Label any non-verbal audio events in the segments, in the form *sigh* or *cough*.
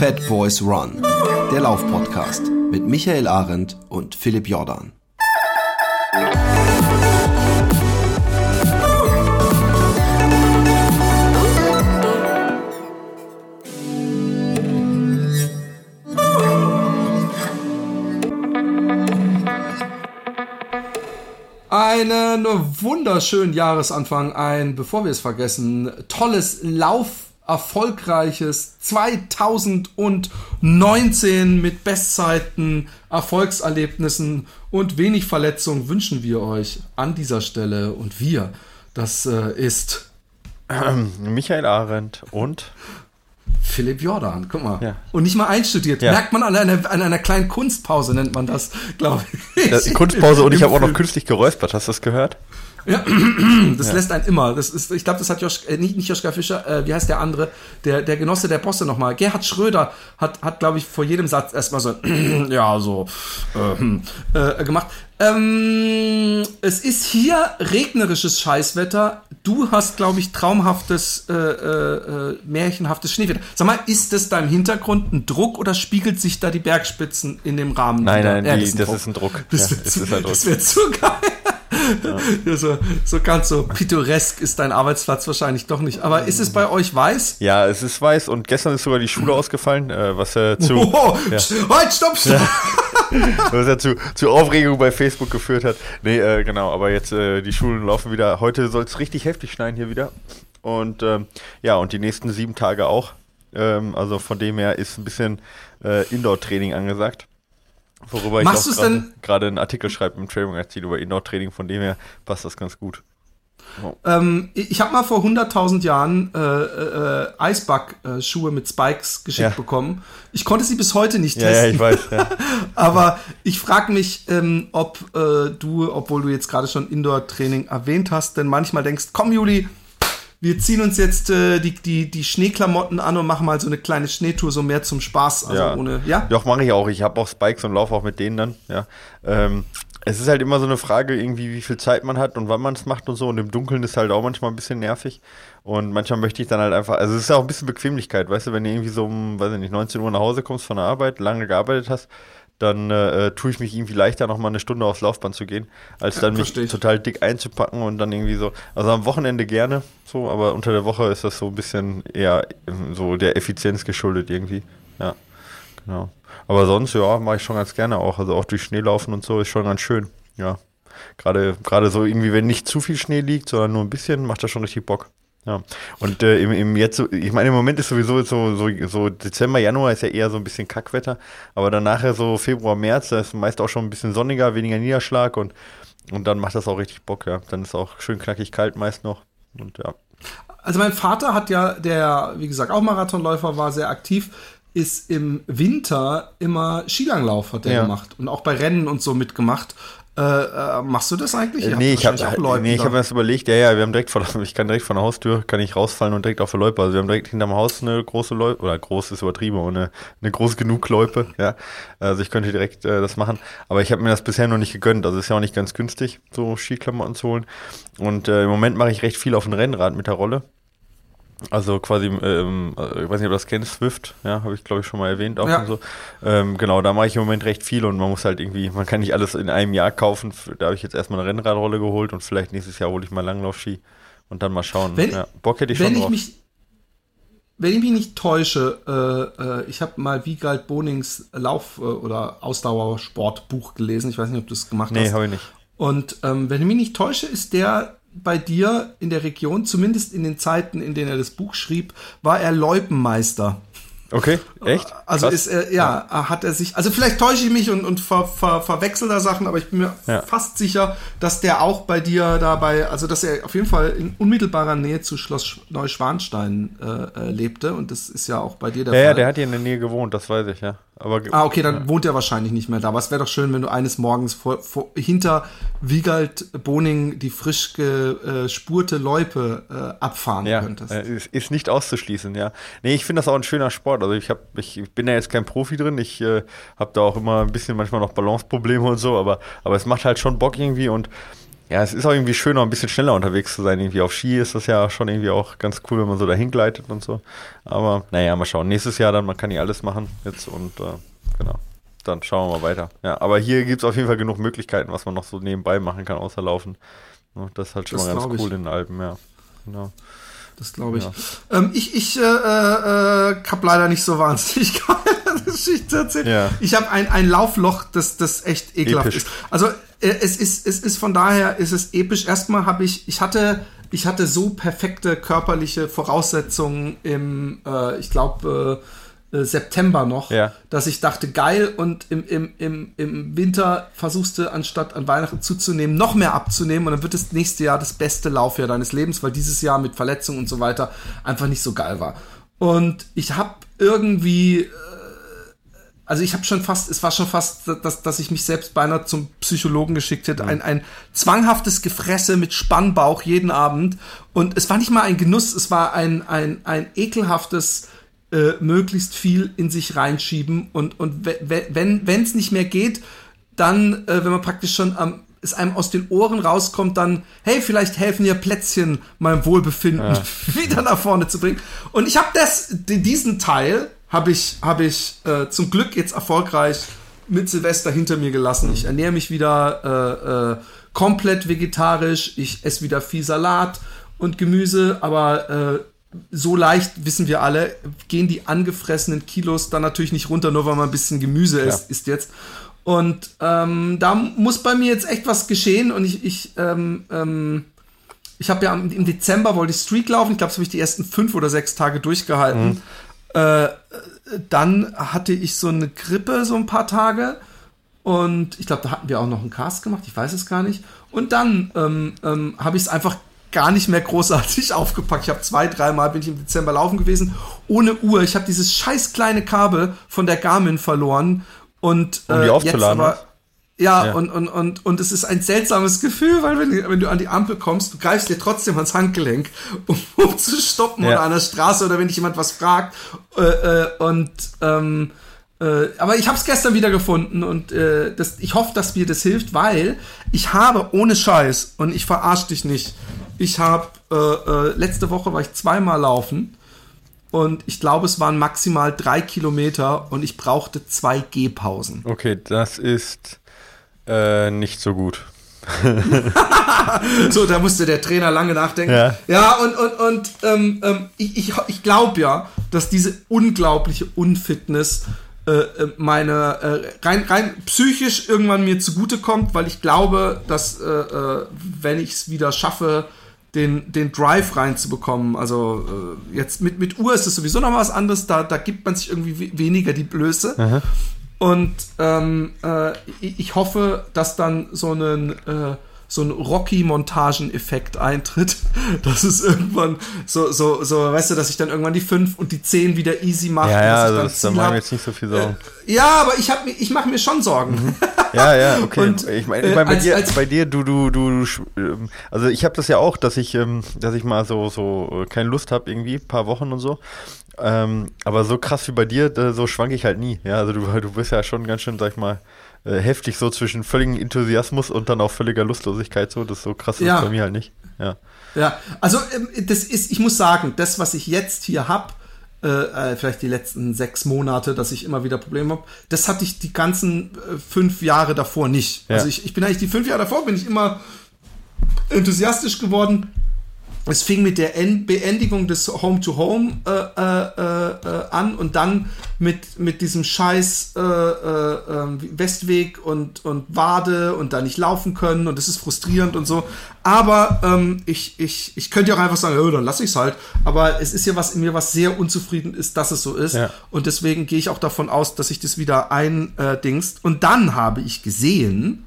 Fat Boys Run, der Laufpodcast mit Michael Arendt und Philipp Jordan. Einen wunderschönen Jahresanfang, ein, bevor wir es vergessen, tolles Lauf erfolgreiches 2019 mit Bestzeiten, Erfolgserlebnissen und wenig Verletzungen wünschen wir euch an dieser Stelle. Und wir, das äh, ist ähm, Michael Arendt und Philipp Jordan, guck mal. Ja. Und nicht mal einstudiert. Ja. Merkt man an einer, an einer kleinen Kunstpause, nennt man das, glaube ich. Kunstpause und ich habe auch noch künstlich geräuspert, hast du das gehört? Ja, *clears throat* das ja. lässt einen immer. Das ist, ich glaube, das hat Josch, äh, nicht, nicht Joschka Fischer, äh, wie heißt der andere, der, der Genosse der Bosse nochmal. Gerhard Schröder hat, hat glaube ich, vor jedem Satz erstmal so, *clears throat* ja, so äh, äh, gemacht. Ähm, es ist hier regnerisches Scheißwetter. Du hast, glaube ich, traumhaftes, äh, äh, märchenhaftes Schneewetter. Sag mal, ist das da im Hintergrund ein Druck oder spiegelt sich da die Bergspitzen in dem Rahmen? Nein, nein, die, das, ist ein Druck. Das, ja, wird wär zu geil. Ja. so, so ganz so pittoresk ist dein Arbeitsplatz wahrscheinlich doch nicht. Aber ist es bei euch weiß? Ja, es ist weiß und gestern ist sogar die Schule ausgefallen, äh, was ja zu. Oh, ja. Halt, stopp, stopp! *laughs* was ja zu, zu Aufregung bei Facebook geführt hat. Nee, äh, genau, aber jetzt äh, die Schulen laufen wieder. Heute soll es richtig heftig schneien hier wieder. Und ähm, ja, und die nächsten sieben Tage auch. Ähm, also von dem her ist ein bisschen äh, Indoor-Training angesagt. Worüber Machst ich auch gerade einen Artikel schreibe im Training Magazin über Indoor-Training, von dem her passt das ganz gut. Oh. Ähm, ich habe mal vor 100.000 Jahren äh, äh, Eisback-Schuhe mit Spikes geschickt ja. bekommen. Ich konnte sie bis heute nicht testen. Ja, ja ich weiß. Ja. *laughs* Aber ich frage mich, ähm, ob äh, du, obwohl du jetzt gerade schon Indoor-Training erwähnt hast, denn manchmal denkst, komm Juli, wir ziehen uns jetzt äh, die, die, die Schneeklamotten an und machen mal so eine kleine Schneetour, so mehr zum Spaß. Also ja. ohne, ja? Doch, mache ich auch. Ich habe auch Spikes und laufe auch mit denen dann, ja. Ähm, es ist halt immer so eine Frage, irgendwie, wie viel Zeit man hat und wann man es macht und so. Und im Dunkeln ist halt auch manchmal ein bisschen nervig. Und manchmal möchte ich dann halt einfach, also es ist ja auch ein bisschen Bequemlichkeit, weißt du, wenn du irgendwie so um, weiß ich nicht, 19 Uhr nach Hause kommst von der Arbeit, lange gearbeitet hast, dann äh, tue ich mich irgendwie leichter, noch mal eine Stunde aufs Laufband zu gehen, als dann ja, mich total dick einzupacken und dann irgendwie so. Also am Wochenende gerne so, aber unter der Woche ist das so ein bisschen eher ähm, so der Effizienz geschuldet irgendwie. Ja, genau. Aber sonst, ja, mache ich schon ganz gerne auch. Also auch durch Schnee laufen und so ist schon ganz schön. Ja. Gerade, gerade so irgendwie, wenn nicht zu viel Schnee liegt, sondern nur ein bisschen, macht das schon richtig Bock. Ja, und äh, im, im jetzt, ich meine, im Moment ist sowieso so, so, so Dezember, Januar ist ja eher so ein bisschen Kackwetter, aber dann nachher so Februar, März, da ist meist auch schon ein bisschen sonniger, weniger Niederschlag und, und dann macht das auch richtig Bock, ja. Dann ist auch schön knackig kalt meist noch und ja. Also mein Vater hat ja, der, wie gesagt, auch Marathonläufer war, sehr aktiv, ist im Winter immer Skilanglauf hat der ja. gemacht und auch bei Rennen und so mitgemacht. Äh, äh, machst du das eigentlich? Ihr nee, ich habe nee, hab mir das überlegt. Ja, ja, wir haben direkt vor, *laughs* ich kann direkt von der Haustür, kann ich rausfallen und direkt auf der Loipe. Also wir haben direkt hinterm Haus eine große Loipe, oder groß ist übertrieben, aber eine, eine groß genug Loipe, ja. Also ich könnte direkt äh, das machen. Aber ich habe mir das bisher noch nicht gegönnt. Also ist ja auch nicht ganz günstig, so Skiklamotten zu holen. Und äh, im Moment mache ich recht viel auf dem Rennrad mit der Rolle. Also quasi, ähm, äh, ich weiß nicht, ob du das kennst, Swift, ja, habe ich glaube ich schon mal erwähnt auch ja. so. Ähm, genau, da mache ich im Moment recht viel und man muss halt irgendwie, man kann nicht alles in einem Jahr kaufen. Da habe ich jetzt erstmal eine Rennradrolle geholt und vielleicht nächstes Jahr hole ich mal Langlaufski und dann mal schauen. Wenn, ja, Bock hätte ich schon drauf. Mich, wenn ich mich nicht täusche, äh, äh, ich habe mal Wiegald Bonings Lauf- äh, oder Ausdauersportbuch gelesen. Ich weiß nicht, ob du es gemacht nee, hast. Nee, habe ich nicht. Und ähm, wenn ich mich nicht täusche, ist der bei dir in der Region, zumindest in den Zeiten, in denen er das Buch schrieb, war er Leupenmeister. Okay, echt? Also Krass. ist er, ja, ja, hat er sich, also vielleicht täusche ich mich und, und ver, ver, verwechsel da Sachen, aber ich bin mir ja. fast sicher, dass der auch bei dir dabei, also dass er auf jeden Fall in unmittelbarer Nähe zu Schloss Neuschwanstein äh, äh lebte und das ist ja auch bei dir der ja, Fall. Ja, der hat hier in der Nähe gewohnt, das weiß ich, ja. Aber, ah, okay, dann ja. wohnt er wahrscheinlich nicht mehr da. Aber es wäre doch schön, wenn du eines Morgens vor, vor, hinter Wiegald Boning die frisch gespurte Loipe äh, abfahren ja, könntest. Äh, ist, ist nicht auszuschließen, ja. Nee, ich finde das auch ein schöner Sport. Also ich, hab, ich bin da jetzt kein Profi drin. Ich äh, habe da auch immer ein bisschen manchmal noch Balanceprobleme und so, aber, aber es macht halt schon Bock irgendwie und Ja, es ist auch irgendwie schön, auch ein bisschen schneller unterwegs zu sein. Irgendwie auf Ski ist das ja schon irgendwie auch ganz cool, wenn man so dahin gleitet und so. Aber naja, mal schauen. Nächstes Jahr dann, man kann hier alles machen jetzt und äh, genau. Dann schauen wir mal weiter. Ja, aber hier gibt es auf jeden Fall genug Möglichkeiten, was man noch so nebenbei machen kann, außer laufen. Das ist halt schon das mal ganz cool ich. in den Alpen, ja. Genau. Das glaube ich. Ja. Ähm, ich ich äh, äh, habe leider nicht so wahnsinnig *laughs* geile Geschichte erzählt. Ja. Ich habe ein, ein Laufloch, das, das echt ekelhaft Episch. ist. Also es ist, es ist von daher ist es episch. Erstmal habe ich, ich hatte, ich hatte so perfekte körperliche Voraussetzungen im, äh, ich glaube, äh, äh, September noch, ja. dass ich dachte, geil, und im, im, im, im Winter versuchst du, anstatt an Weihnachten zuzunehmen, noch mehr abzunehmen und dann wird das nächste Jahr das beste Laufjahr deines Lebens, weil dieses Jahr mit Verletzungen und so weiter einfach nicht so geil war. Und ich habe irgendwie äh, also ich habe schon fast, es war schon fast, dass, dass ich mich selbst beinahe zum Psychologen geschickt hätte. Ein, ein zwanghaftes Gefresse mit Spannbauch jeden Abend. Und es war nicht mal ein Genuss, es war ein, ein, ein ekelhaftes, äh, möglichst viel in sich reinschieben. Und, und wenn wenn es nicht mehr geht, dann, äh, wenn man praktisch schon am es einem aus den Ohren rauskommt, dann, hey, vielleicht helfen ja Plätzchen meinem Wohlbefinden ja. *laughs* wieder nach vorne zu bringen. Und ich habe das, diesen Teil habe ich, hab ich äh, zum Glück jetzt erfolgreich mit Silvester hinter mir gelassen. Ich ernähre mich wieder äh, äh, komplett vegetarisch. Ich esse wieder viel Salat und Gemüse, aber äh, so leicht, wissen wir alle, gehen die angefressenen Kilos dann natürlich nicht runter, nur weil man ein bisschen Gemüse isst, isst jetzt. Und ähm, da muss bei mir jetzt echt was geschehen und ich, ich, ähm, ähm, ich habe ja im Dezember wollte ich Streak laufen. Ich glaube, das habe ich die ersten fünf oder sechs Tage durchgehalten. Mhm. Äh, dann hatte ich so eine Grippe so ein paar Tage und ich glaube, da hatten wir auch noch einen Cast gemacht, ich weiß es gar nicht. Und dann ähm, ähm, habe ich es einfach gar nicht mehr großartig *laughs* aufgepackt. Ich habe zwei, dreimal bin ich im Dezember laufen gewesen, ohne Uhr. Ich habe dieses scheiß kleine Kabel von der Garmin verloren und äh, um die aufzuladen. Jetzt aber, ja, ja, Und, und, und, und es ist ein seltsames Gefühl, weil wenn, wenn du an die Ampel kommst, du greifst dir trotzdem ans Handgelenk, *laughs* um, um zu stoppen ja. oder an der Straße oder wenn dich jemand was fragt. Äh, äh, und ähm, äh, aber ich habe es gestern wieder gefunden und äh, das, ich hoffe, dass mir das hilft, weil ich habe ohne Scheiß und ich verarsch dich nicht. Ich habe äh, äh, letzte Woche war ich zweimal laufen und ich glaube, es waren maximal drei Kilometer und ich brauchte zwei Gehpausen. Okay, das ist äh, nicht so gut. *laughs* so, da musste der Trainer lange nachdenken. Ja, ja und, und, und ähm, ähm, ich, ich, ich glaube ja, dass diese unglaubliche Unfitness äh, äh, meine äh, rein, rein psychisch irgendwann mir zugutekommt, weil ich glaube, dass äh, äh wenn ich es wieder schaffe, den, den Drive reinzubekommen. Also äh, jetzt mit, mit Uhr ist es sowieso noch was anderes, da, da gibt man sich irgendwie weniger die Blöße. Aha. Und ähm, äh, ich hoffe, dass dann so ein äh, so ein Rocky-Montagen-Effekt eintritt, *laughs* dass es irgendwann so, so, so, weißt du, dass ich dann irgendwann die 5 und die 10 wieder easy mache. Ja, ja, das, da machen wir jetzt nicht so viel Sorgen. Äh, ja, aber ich, hab, ich mache mir schon Sorgen. Mhm. *laughs* Ja, ja, okay. Und, ich meine, ich mein, bei, als, dir, als bei dir, du, du, du, ähm, also ich habe das ja auch, dass ich, ähm, dass ich mal so, so keine Lust habe irgendwie, paar Wochen und so. Ähm, aber so krass wie bei dir, so schwank ich halt nie. Ja, also du, du bist ja schon ganz schön, sag ich mal, äh, heftig so zwischen völligem Enthusiasmus und dann auch völliger Lustlosigkeit. So, das ist so krass ja. ist bei mir halt nicht. Ja. Ja, also ähm, das ist, ich muss sagen, das, was ich jetzt hier habe, äh, äh, vielleicht die letzten sechs Monate, dass ich immer wieder Probleme habe. Das hatte ich die ganzen äh, fünf Jahre davor nicht. Ja. Also ich, ich bin eigentlich die fünf Jahre davor, bin ich immer enthusiastisch geworden es fing mit der Beendigung des Home-to-Home äh, äh, äh, an und dann mit, mit diesem scheiß äh, äh, ähm, Westweg und, und Wade und da nicht laufen können und das ist frustrierend und so. Aber ähm, ich, ich, ich könnte ja auch einfach sagen, dann lasse ich es halt. Aber es ist ja was in mir, was sehr unzufrieden ist, dass es so ist. Ja. Und deswegen gehe ich auch davon aus, dass sich das wieder eindingst. und dann habe ich gesehen,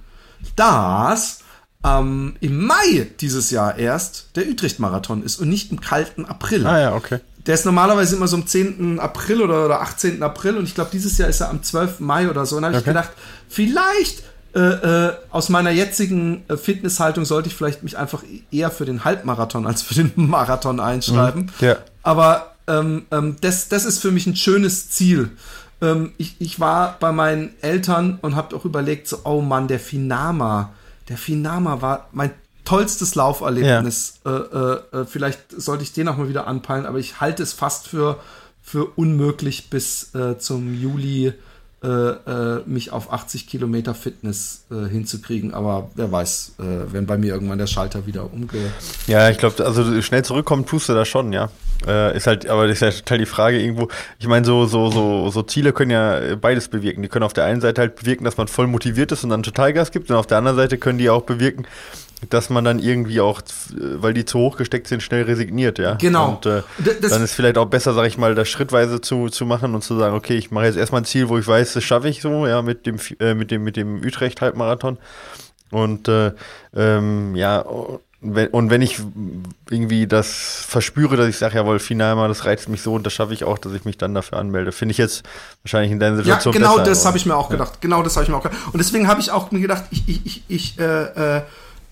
dass ähm, im Mai dieses Jahr erst der Utrecht-Marathon ist und nicht im kalten April. Ah ja, okay. Der ist normalerweise immer so am 10. April oder, oder 18. April und ich glaube, dieses Jahr ist er am 12. Mai oder so. Und da habe okay. ich gedacht, vielleicht äh, äh, aus meiner jetzigen äh, Fitnesshaltung sollte ich vielleicht mich einfach eher für den Halbmarathon als für den *laughs* Marathon einschreiben. Mhm. Ja. Aber ähm, ähm, das, das ist für mich ein schönes Ziel. Ähm, ich, ich war bei meinen Eltern und habe auch überlegt, so, oh Mann, der Finama der Finama war mein tollstes Lauferlebnis. Ja. Äh, äh, vielleicht sollte ich den auch mal wieder anpeilen, aber ich halte es fast für, für unmöglich bis äh, zum Juli äh, äh, mich auf 80 Kilometer Fitness äh, hinzukriegen. Aber wer weiß, äh, wenn bei mir irgendwann der Schalter wieder umge. Ja, ich glaube, also schnell zurückkommen tust du da schon, ja. Äh, ist halt, aber das ist ja total die Frage irgendwo. Ich meine, so, so, so, so Ziele können ja beides bewirken. Die können auf der einen Seite halt bewirken, dass man voll motiviert ist und dann total Gas gibt, und auf der anderen Seite können die auch bewirken, dass man dann irgendwie auch, weil die zu hoch gesteckt sind, schnell resigniert, ja. Genau. Und äh, dann ist vielleicht auch besser, sag ich mal, das schrittweise zu, zu machen und zu sagen, okay, ich mache jetzt erstmal ein Ziel, wo ich weiß, das schaffe ich so, ja, mit dem, äh, mit dem, mit dem Utrecht-Halbmarathon. Und äh, ähm, ja, und wenn ich irgendwie das verspüre, dass ich sage, jawohl, final mal, das reizt mich so und das schaffe ich auch, dass ich mich dann dafür anmelde. Finde ich jetzt wahrscheinlich in deiner Situation Ja, genau besser, das habe ich mir auch gedacht. Ja. Genau das habe ich mir auch gedacht. Und deswegen habe ich auch mir gedacht, ich, ich, ich, ich äh, äh,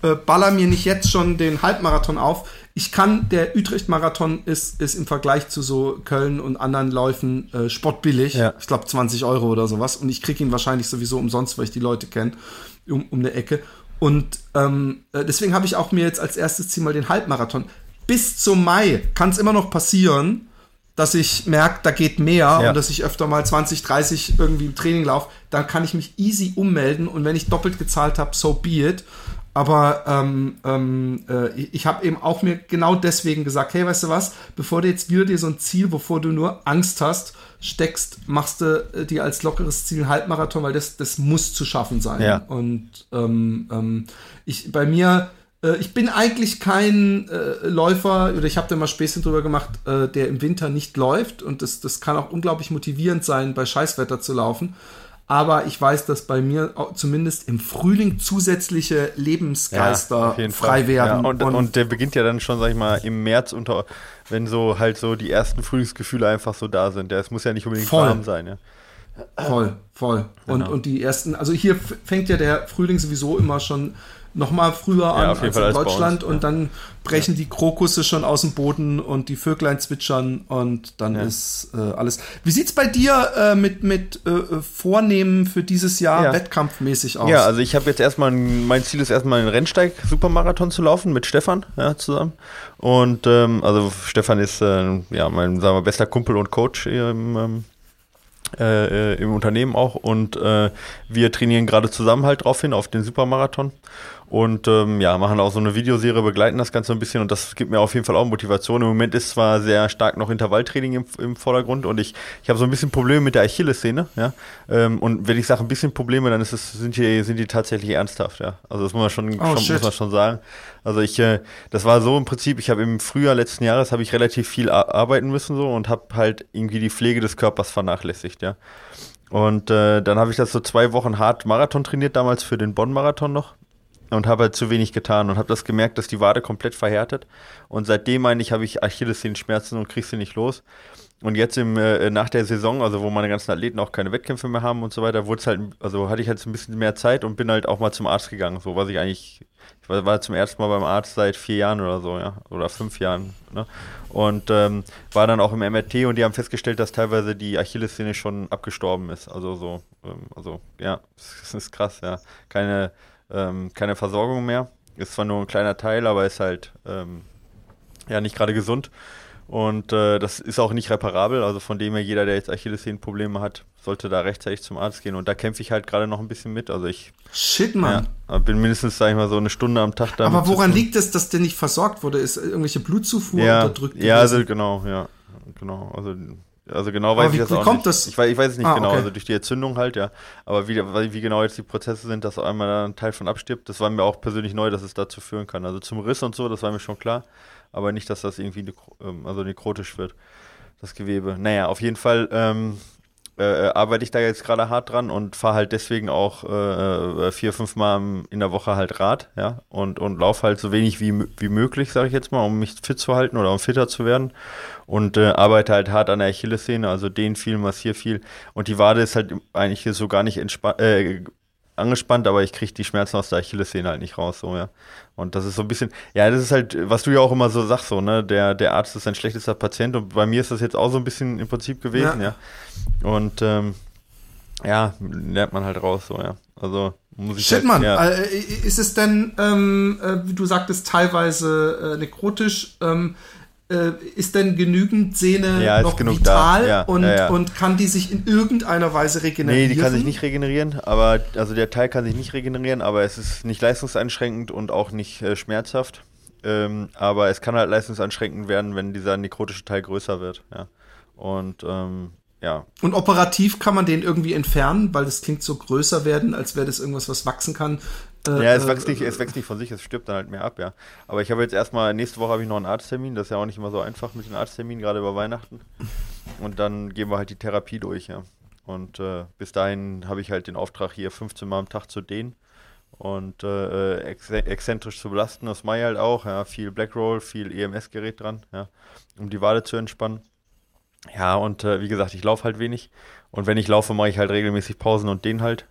äh, baller mir nicht jetzt schon den Halbmarathon auf. Ich kann, der Utrecht-Marathon ist, ist im Vergleich zu so Köln und anderen Läufen äh, spottbillig. Ja. Ich glaube 20 Euro oder sowas. Und ich kriege ihn wahrscheinlich sowieso umsonst, weil ich die Leute kenne, um, um eine Ecke. Und ähm, äh, deswegen habe ich auch mir jetzt als erstes Ziel mal den Halbmarathon. Bis zum Mai kann es immer noch passieren, dass ich merke, da geht mehr ja. und dass ich öfter mal 20, 30 irgendwie im Training laufe, dann kann ich mich easy ummelden und wenn ich doppelt gezahlt habe, so be it. Aber ähm, ähm, äh, ich habe eben auch mir genau deswegen gesagt, hey, weißt du was, bevor du jetzt wieder dir so ein Ziel, wovor du nur Angst hast, steckst, machst du äh, dir als lockeres Ziel Halbmarathon, weil das, das muss zu schaffen sein. Ja. Und ähm, ähm, ich bei mir, äh, ich bin eigentlich kein äh, Läufer, oder ich habe da mal Späßchen drüber gemacht, äh, der im Winter nicht läuft. Und das, das kann auch unglaublich motivierend sein, bei Scheißwetter zu laufen aber ich weiß, dass bei mir zumindest im Frühling zusätzliche Lebensgeister ja, frei werden. Ja, und, und, und, der beginnt ja dann schon, sag ich mal, im März unter, wenn so halt so die ersten Frühlingsgefühle einfach so da sind. Es muss ja nicht unbedingt voll. warm sein, ja. Voll, voll. Genau. Und, und die ersten, also hier fängt ja der Frühling sowieso immer schon noch mal früher an ja, als in Deutschland. und dann brechen die Krokusse schon aus dem Boden und die Vöglein zwitschern und dann ist äh, alles. Wie sieht's bei dir äh, mit mit äh, Vornehmen für dieses Jahr wettkampfmäßig aus? Ja, also ich habe jetzt erstmal mein Ziel ist erstmal einen Rennsteig Supermarathon zu laufen mit Stefan zusammen. Und ähm, also Stefan ist äh, ja mein sagen wir bester Kumpel und Coach im ähm, äh, im Unternehmen auch. Und äh, wir trainieren gerade zusammen halt drauf hin auf den Supermarathon und ähm, ja, machen auch so eine Videoserie, begleiten das Ganze ein bisschen und das gibt mir auf jeden Fall auch Motivation. Im Moment ist zwar sehr stark noch Intervalltraining im, im Vordergrund und ich, ich habe so ein bisschen Probleme mit der Achillessehne, ja. Ähm, und wenn ich sage ein bisschen Probleme, dann ist es, sind, die, sind die tatsächlich ernsthaft, ja. Also das muss man schon, oh, schon muss man schon sagen. Also ich, äh, das war so im Prinzip, ich habe im Frühjahr letzten Jahres habe ich relativ viel arbeiten müssen so und habe halt irgendwie die Pflege des Körpers vernachlässigt, ja. Und äh, dann habe ich das so zwei Wochen hart Marathon trainiert, damals für den Bonn-Marathon noch und habe halt zu wenig getan und habe das gemerkt, dass die Wade komplett verhärtet. Und seitdem meine ich, habe ich Achillessehenschmerzen und kriege sie nicht los. Und jetzt im, äh, nach der Saison, also wo meine ganzen Athleten auch keine Wettkämpfe mehr haben und so weiter, wurde halt, also hatte ich halt ein bisschen mehr Zeit und bin halt auch mal zum Arzt gegangen. So was ich eigentlich, ich war, war zum ersten Mal beim Arzt seit vier Jahren oder so, ja, oder fünf Jahren. Ne? Und ähm, war dann auch im MRT und die haben festgestellt, dass teilweise die Achillessehne schon abgestorben ist. Also so, ähm, also ja, *laughs* das ist krass, ja. Keine ähm, keine Versorgung mehr. Ist zwar nur ein kleiner Teil, aber ist halt ähm, ja nicht gerade gesund. Und äh, das ist auch nicht reparabel. Also von dem her, jeder, der jetzt Achillessehnenprobleme hat, sollte da rechtzeitig zum Arzt gehen. Und da kämpfe ich halt gerade noch ein bisschen mit. Also ich Shit, Mann. Ja, bin mindestens, sag ich mal, so eine Stunde am Tag da. Aber woran liegt es, dass der nicht versorgt wurde? Ist irgendwelche Blutzufuhr ja, unterdrückt? Ja, also genau, ja. Genau. Also also genau weiß wie, ich das auch nicht. Das? Ich, weiß, ich weiß es nicht ah, genau, okay. also durch die Entzündung halt, ja. Aber wie, wie genau jetzt die Prozesse sind, dass einmal ein Teil von abstirbt, das war mir auch persönlich neu, dass es dazu führen kann. Also zum Riss und so, das war mir schon klar. Aber nicht, dass das irgendwie ähm, also nekrotisch wird, das Gewebe. Naja, auf jeden Fall ähm, äh, arbeite ich da jetzt gerade hart dran und fahre halt deswegen auch äh, äh vier, fünf Mal in der Woche halt Rad, ja, und, und laufe halt so wenig wie, wie möglich, sage ich jetzt mal, um mich fit zu halten oder um fitter zu werden und äh, arbeite halt hart an der Achillessehne, also den viel, massier viel und die Wade ist halt eigentlich so gar nicht äh, angespannt, aber ich kriege die Schmerzen aus der Achillessehne halt nicht raus, so, ja. Und das ist so ein bisschen, ja, das ist halt, was du ja auch immer so sagst, so, ne, der, der Arzt ist ein schlechtester Patient und bei mir ist das jetzt auch so ein bisschen im Prinzip gewesen, ja. ja. Und, ähm, ja, lernt man halt raus, so, ja. Also, Shit, halt, Mann. Ja. Äh, ist es denn, ähm, äh, wie du sagtest, teilweise äh, nekrotisch? Ähm, äh, ist denn genügend Sehne ja, noch vital ja, und, ja, und kann die sich in irgendeiner Weise regenerieren? Nee, die kann sich nicht regenerieren, aber also der Teil kann sich nicht regenerieren, aber es ist nicht leistungseinschränkend und auch nicht äh, schmerzhaft. Ähm, aber es kann halt leistungseinschränkend werden, wenn dieser nekrotische Teil größer wird. Ja. Und ähm, ja. Und operativ kann man den irgendwie entfernen, weil das klingt so größer werden, als wäre das irgendwas, was wachsen kann. Äh, ja, es wächst, nicht, es wächst nicht von sich, es stirbt dann halt mehr ab, ja. Aber ich habe jetzt erstmal, nächste Woche habe ich noch einen Arzttermin, das ist ja auch nicht immer so einfach mit den Arztterminen, gerade über Weihnachten. Und dann gehen wir halt die Therapie durch, ja. Und äh, bis dahin habe ich halt den Auftrag, hier 15 Mal am Tag zu dehnen und äh, ex exzentrisch zu belasten. Das mache ich halt auch, ja. Viel Blackroll, viel EMS-Gerät dran, ja, um die Wade zu entspannen. Ja, und äh, wie gesagt, ich laufe halt wenig. Und wenn ich laufe, mache ich halt regelmäßig Pausen und den halt.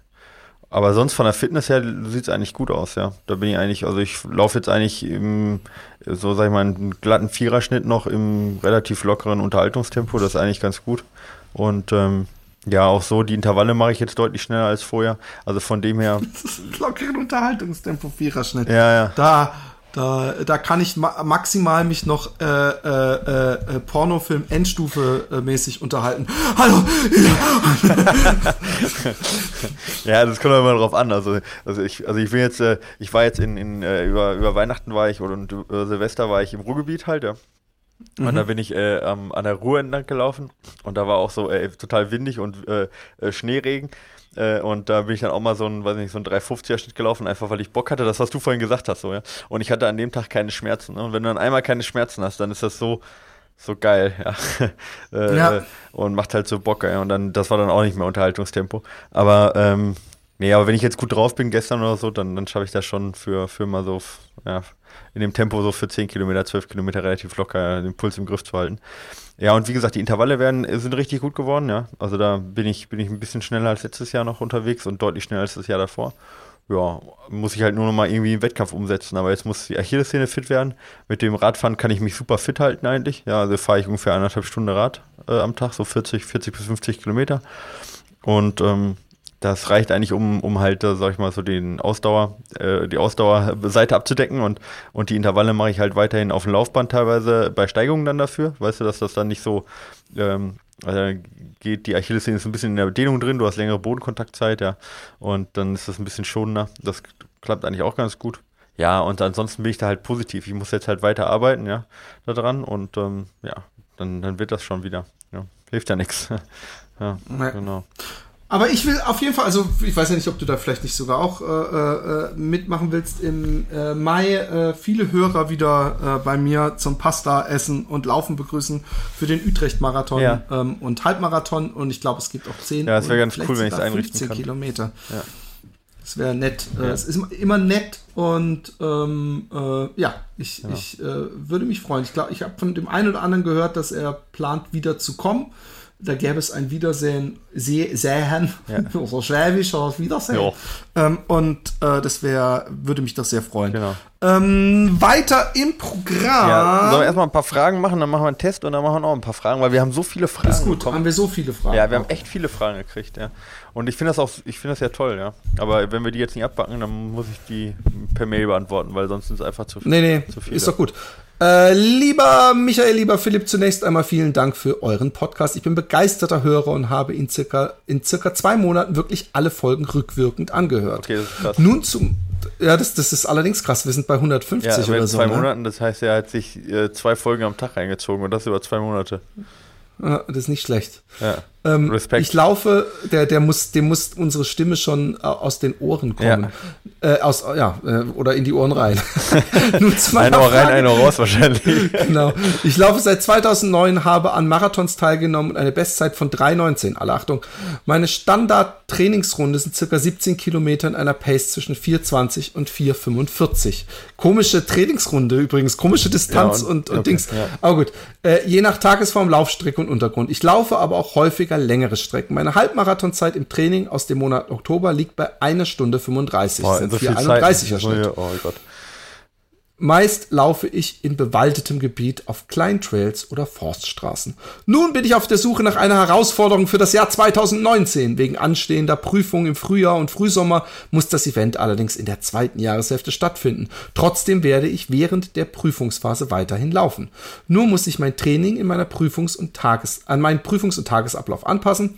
Aber sonst von der Fitness her sieht es eigentlich gut aus, ja. Da bin ich eigentlich, also ich laufe jetzt eigentlich im, so sag ich mal, einen glatten Viererschnitt noch im relativ lockeren Unterhaltungstempo. Das ist eigentlich ganz gut. Und ähm, ja, auch so, die Intervalle mache ich jetzt deutlich schneller als vorher. Also von dem her. *laughs* lockeren Unterhaltungstempo, Viererschnitt. Ja, ja. Da da, da kann ich ma maximal mich noch äh, äh, äh, Pornofilm Endstufe äh, mäßig unterhalten. Hallo! *laughs* ja, das kommt immer drauf an. Also, also ich, also ich bin jetzt, äh, ich war jetzt in, in äh, über, über Weihnachten war ich und über Silvester war ich im Ruhrgebiet halt, ja. Und mhm. da bin ich äh, ähm, an der Ruhr entlang gelaufen und da war auch so äh, total windig und äh, Schneeregen. Äh, und da bin ich dann auch mal so ein, weiß nicht, so ein 350er Schnitt gelaufen, einfach weil ich Bock hatte, das, was du vorhin gesagt hast, so, ja. Und ich hatte an dem Tag keine Schmerzen. Ne? Und wenn du dann einmal keine Schmerzen hast, dann ist das so, so geil, ja. *laughs* äh, ja. Und macht halt so Bock, ja. Und dann, das war dann auch nicht mehr Unterhaltungstempo. Aber, ähm, nee, aber wenn ich jetzt gut drauf bin, gestern oder so, dann, dann schaffe ich das schon für, für mal so, ja, in dem Tempo so für 10 Kilometer, 12 Kilometer relativ locker den Puls im Griff zu halten. Ja, und wie gesagt, die Intervalle werden, sind richtig gut geworden, ja. Also da bin ich, bin ich ein bisschen schneller als letztes Jahr noch unterwegs und deutlich schneller als das Jahr davor. Ja, muss ich halt nur noch mal irgendwie einen Wettkampf umsetzen. Aber jetzt muss die Achillessehne fit werden. Mit dem Radfahren kann ich mich super fit halten eigentlich. Ja, also fahre ich ungefähr eineinhalb Stunden Rad äh, am Tag, so 40, 40 bis 50 Kilometer. Und ähm, das reicht eigentlich, um, um halt, äh, sag ich mal, so den Ausdauer, äh, die Ausdauerseite abzudecken und, und die Intervalle mache ich halt weiterhin auf dem Laufband teilweise bei Steigungen dann dafür. Weißt du, dass das dann nicht so ähm, also geht die Achillessehne ist ein bisschen in der Dehnung drin, du hast längere Bodenkontaktzeit, ja. Und dann ist das ein bisschen schonender. Das klappt eigentlich auch ganz gut. Ja, und ansonsten bin ich da halt positiv. Ich muss jetzt halt weiter arbeiten, ja, daran und ähm, ja, dann, dann wird das schon wieder. Ja. Hilft ja nichts. *laughs* Ja, genau. Aber ich will auf jeden Fall, also ich weiß ja nicht, ob du da vielleicht nicht sogar auch äh, äh, mitmachen willst, im äh, Mai äh, viele Hörer wieder äh, bei mir zum Pasta essen und Laufen begrüßen für den Utrecht-Marathon ja. ähm, und Halbmarathon und ich glaube, es gibt auch 10 Ja, das wäre ganz cool, wenn ich es einrichten 15 kann. Kilometer. Ja. Das wäre nett. Äh, ja. Es ist immer nett und ähm, äh, ja, ich, ich äh, würde mich freuen. Ich glaube, ich habe von dem einen oder anderen gehört, dass er plant, wieder zu kommen da gäbe es ein Wiedersehen, sehen, ja. *laughs* so schwäbisch, Wiedersehen. Ja. Ähm, und äh, das wäre, würde mich das sehr freuen. Genau. Ähm, weiter im Programm. Ja, sollen wir erstmal ein paar Fragen machen, dann machen wir einen Test und dann machen wir noch ein paar Fragen, weil wir haben so viele Fragen. Das ist gut, bekommen. haben wir so viele Fragen. Ja, wir haben echt viele Fragen gekriegt, ja. Und ich finde das auch, ich finde das ja toll, ja. Aber wenn wir die jetzt nicht abbacken, dann muss ich die per Mail beantworten, weil sonst sind es einfach zu, viel. nee, nee, zu viele. Ist doch gut. Äh, lieber Michael, lieber Philipp, zunächst einmal vielen Dank für euren Podcast. Ich bin begeisterter Hörer und habe in circa, in circa zwei Monaten wirklich alle Folgen rückwirkend angehört. Okay, das ist krass. Nun zum, ja, das, das ist allerdings krass. Wir sind bei 150 ja, oder so. Zwei ne? Monaten, das heißt, er hat sich äh, zwei Folgen am Tag reingezogen und das über zwei Monate. Ja, das ist nicht schlecht. Ja. Ähm, Respekt. Ich laufe, der, der muss, dem muss unsere Stimme schon äh, aus den Ohren kommen. Ja. Äh, aus, ja, äh, oder in die Ohren rein. *laughs* Nur zwei ein Ohr rein, ein Ohr raus wahrscheinlich. genau. Ich laufe seit 2009, habe an Marathons teilgenommen und eine Bestzeit von 3,19. Alle Achtung. Meine Standard-Trainingsrunde sind circa 17 Kilometer in einer Pace zwischen 4,20 und 4,45. Komische Trainingsrunde übrigens, komische Distanz ja, und, und, und okay, Dings. Ja. Aber gut. Äh, je nach Tagesform, Laufstrecke und Untergrund. Ich laufe aber auch häufig häufiger längere Strecken. Meine Halbmarathonzeit im Training aus dem Monat Oktober liegt bei einer Stunde 35. Boah, sind so 431er Schnitt. Oh Gott. Meist laufe ich in bewaldetem Gebiet auf Kleintrails oder Forststraßen. Nun bin ich auf der Suche nach einer Herausforderung für das Jahr 2019. Wegen anstehender Prüfungen im Frühjahr und Frühsommer muss das Event allerdings in der zweiten Jahreshälfte stattfinden. Trotzdem werde ich während der Prüfungsphase weiterhin laufen. Nur muss ich mein Training in meiner Prüfungs- und Tages an meinen Prüfungs- und Tagesablauf anpassen.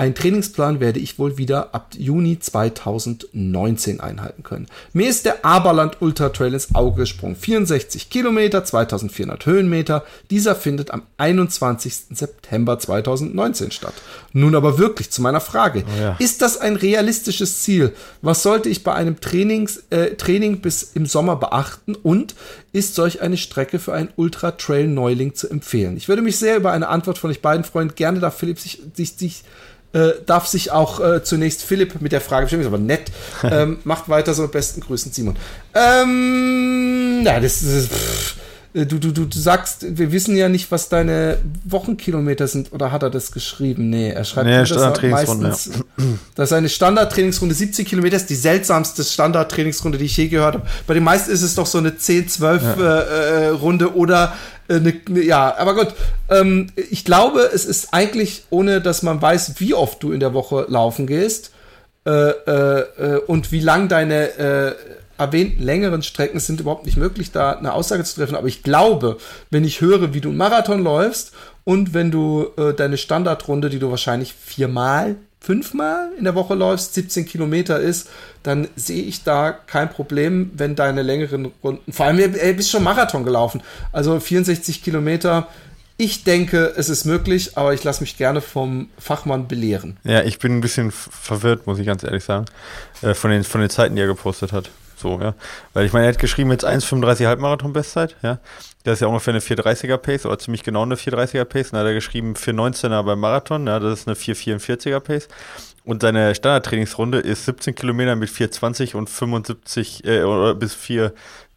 Einen Trainingsplan werde ich wohl wieder ab Juni 2019 einhalten können. Mir ist der Aberland Ultra Trail ins Auge gesprungen. Skisprung 64 Kilometer, 2400 Höhenmeter. Dieser findet am 21. September 2019 statt. Nun aber wirklich zu meiner Frage. Oh ja. Ist das ein realistisches Ziel? Was sollte ich bei einem Trainings, äh, Training bis im Sommer beachten? Und ist solch eine Strecke für einen Ultra-Trail-Neuling zu empfehlen? Ich würde mich sehr über eine Antwort von euch beiden freuen. Gerne darf Philipp sich, sich, sich äh, darf sich auch äh, zunächst Philipp mit der Frage bestimmen, ist aber nett. *laughs* Ähm, macht weiter so. Besten Grüßen, Simon. Ähm, ja, das ist. Pff. Du, du, du, du sagst, wir wissen ja nicht, was deine Wochenkilometer sind, oder hat er das geschrieben? Nee, er schreibt, nee, er meistens, ja. dass seine Standardtrainingsrunde 70 Kilometer ist, die seltsamste Standardtrainingsrunde, die ich je gehört habe. Bei den meisten ist es doch so eine 10, 12 ja. äh, äh, Runde oder äh, eine, ja, aber gut. Ähm, ich glaube, es ist eigentlich, ohne dass man weiß, wie oft du in der Woche laufen gehst äh, äh, und wie lang deine erwähnten längeren Strecken sind überhaupt nicht möglich, da eine Aussage zu treffen. Aber ich glaube, wenn ich höre, wie du einen Marathon läufst und wenn du äh, deine Standardrunde, die du wahrscheinlich viermal, fünfmal in der Woche läufst, 17 Kilometer ist, dann sehe ich da kein Problem, wenn deine längeren Runden, vor allem, ey, bist schon Marathon gelaufen, also 64 Kilometer, ich denke, es ist möglich, aber ich lasse mich gerne vom Fachmann belehren. Ja, ich bin ein bisschen verwirrt, muss ich ganz ehrlich sagen, äh, von, den, von den Zeiten, die er gepostet hat. So, ja. Weil ich meine, er hat geschrieben jetzt 1,35 Halbmarathon-Bestzeit, ja. Das ist ja ungefähr eine 430er Pace oder ziemlich genau eine 430er Pace. Und dann hat er geschrieben 419er beim Marathon, ja, das ist eine 444er Pace. Und seine Standardtrainingsrunde ist 17 Kilometer mit 420 und 75 äh, oder bis 4,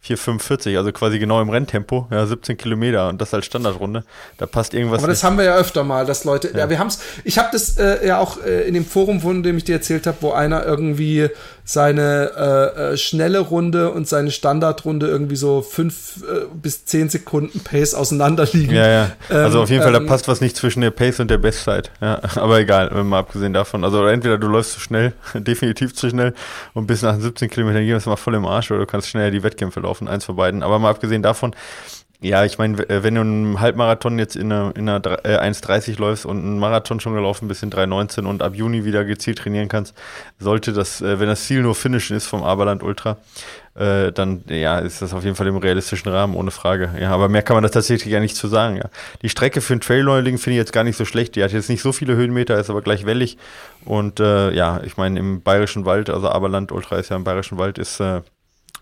4,45, also quasi genau im Renntempo, ja, 17 Kilometer und das als Standardrunde. Da passt irgendwas. Aber das nicht. haben wir ja öfter mal, dass Leute, ja, ja wir haben es, ich habe das äh, ja auch äh, in dem Forum, von dem ich dir erzählt habe, wo einer irgendwie seine äh, äh, schnelle Runde und seine Standardrunde irgendwie so fünf äh, bis zehn Sekunden Pace auseinanderliegen. Ja, ja. Also ähm, auf jeden Fall, da ähm, passt was nicht zwischen der Pace und der Bestzeit. Ja, *laughs* aber egal, mal abgesehen davon. Also entweder du läufst zu schnell, *laughs* definitiv zu schnell und bis nach 17 Kilometern gehen wir es mal voll im Arsch oder du kannst schneller die Wettkämpfe laufen, eins von beiden. Aber mal abgesehen davon, ja, ich meine, äh, wenn du einen Halbmarathon jetzt in einer, in einer äh, 1,30 läufst und einen Marathon schon gelaufen bist in 3,19 und ab Juni wieder gezielt trainieren kannst, sollte das, äh, wenn das Ziel nur Finishen ist vom Aberland Ultra, äh, dann ja, ist das auf jeden Fall im realistischen Rahmen, ohne Frage. Ja, aber mehr kann man da tatsächlich ja nicht zu sagen. Ja. Die Strecke für einen Trail-Neuling finde ich jetzt gar nicht so schlecht. Die hat jetzt nicht so viele Höhenmeter, ist aber gleich wellig. Und äh, ja, ich meine, im Bayerischen Wald, also Aberland Ultra ist ja im Bayerischen Wald, ist äh,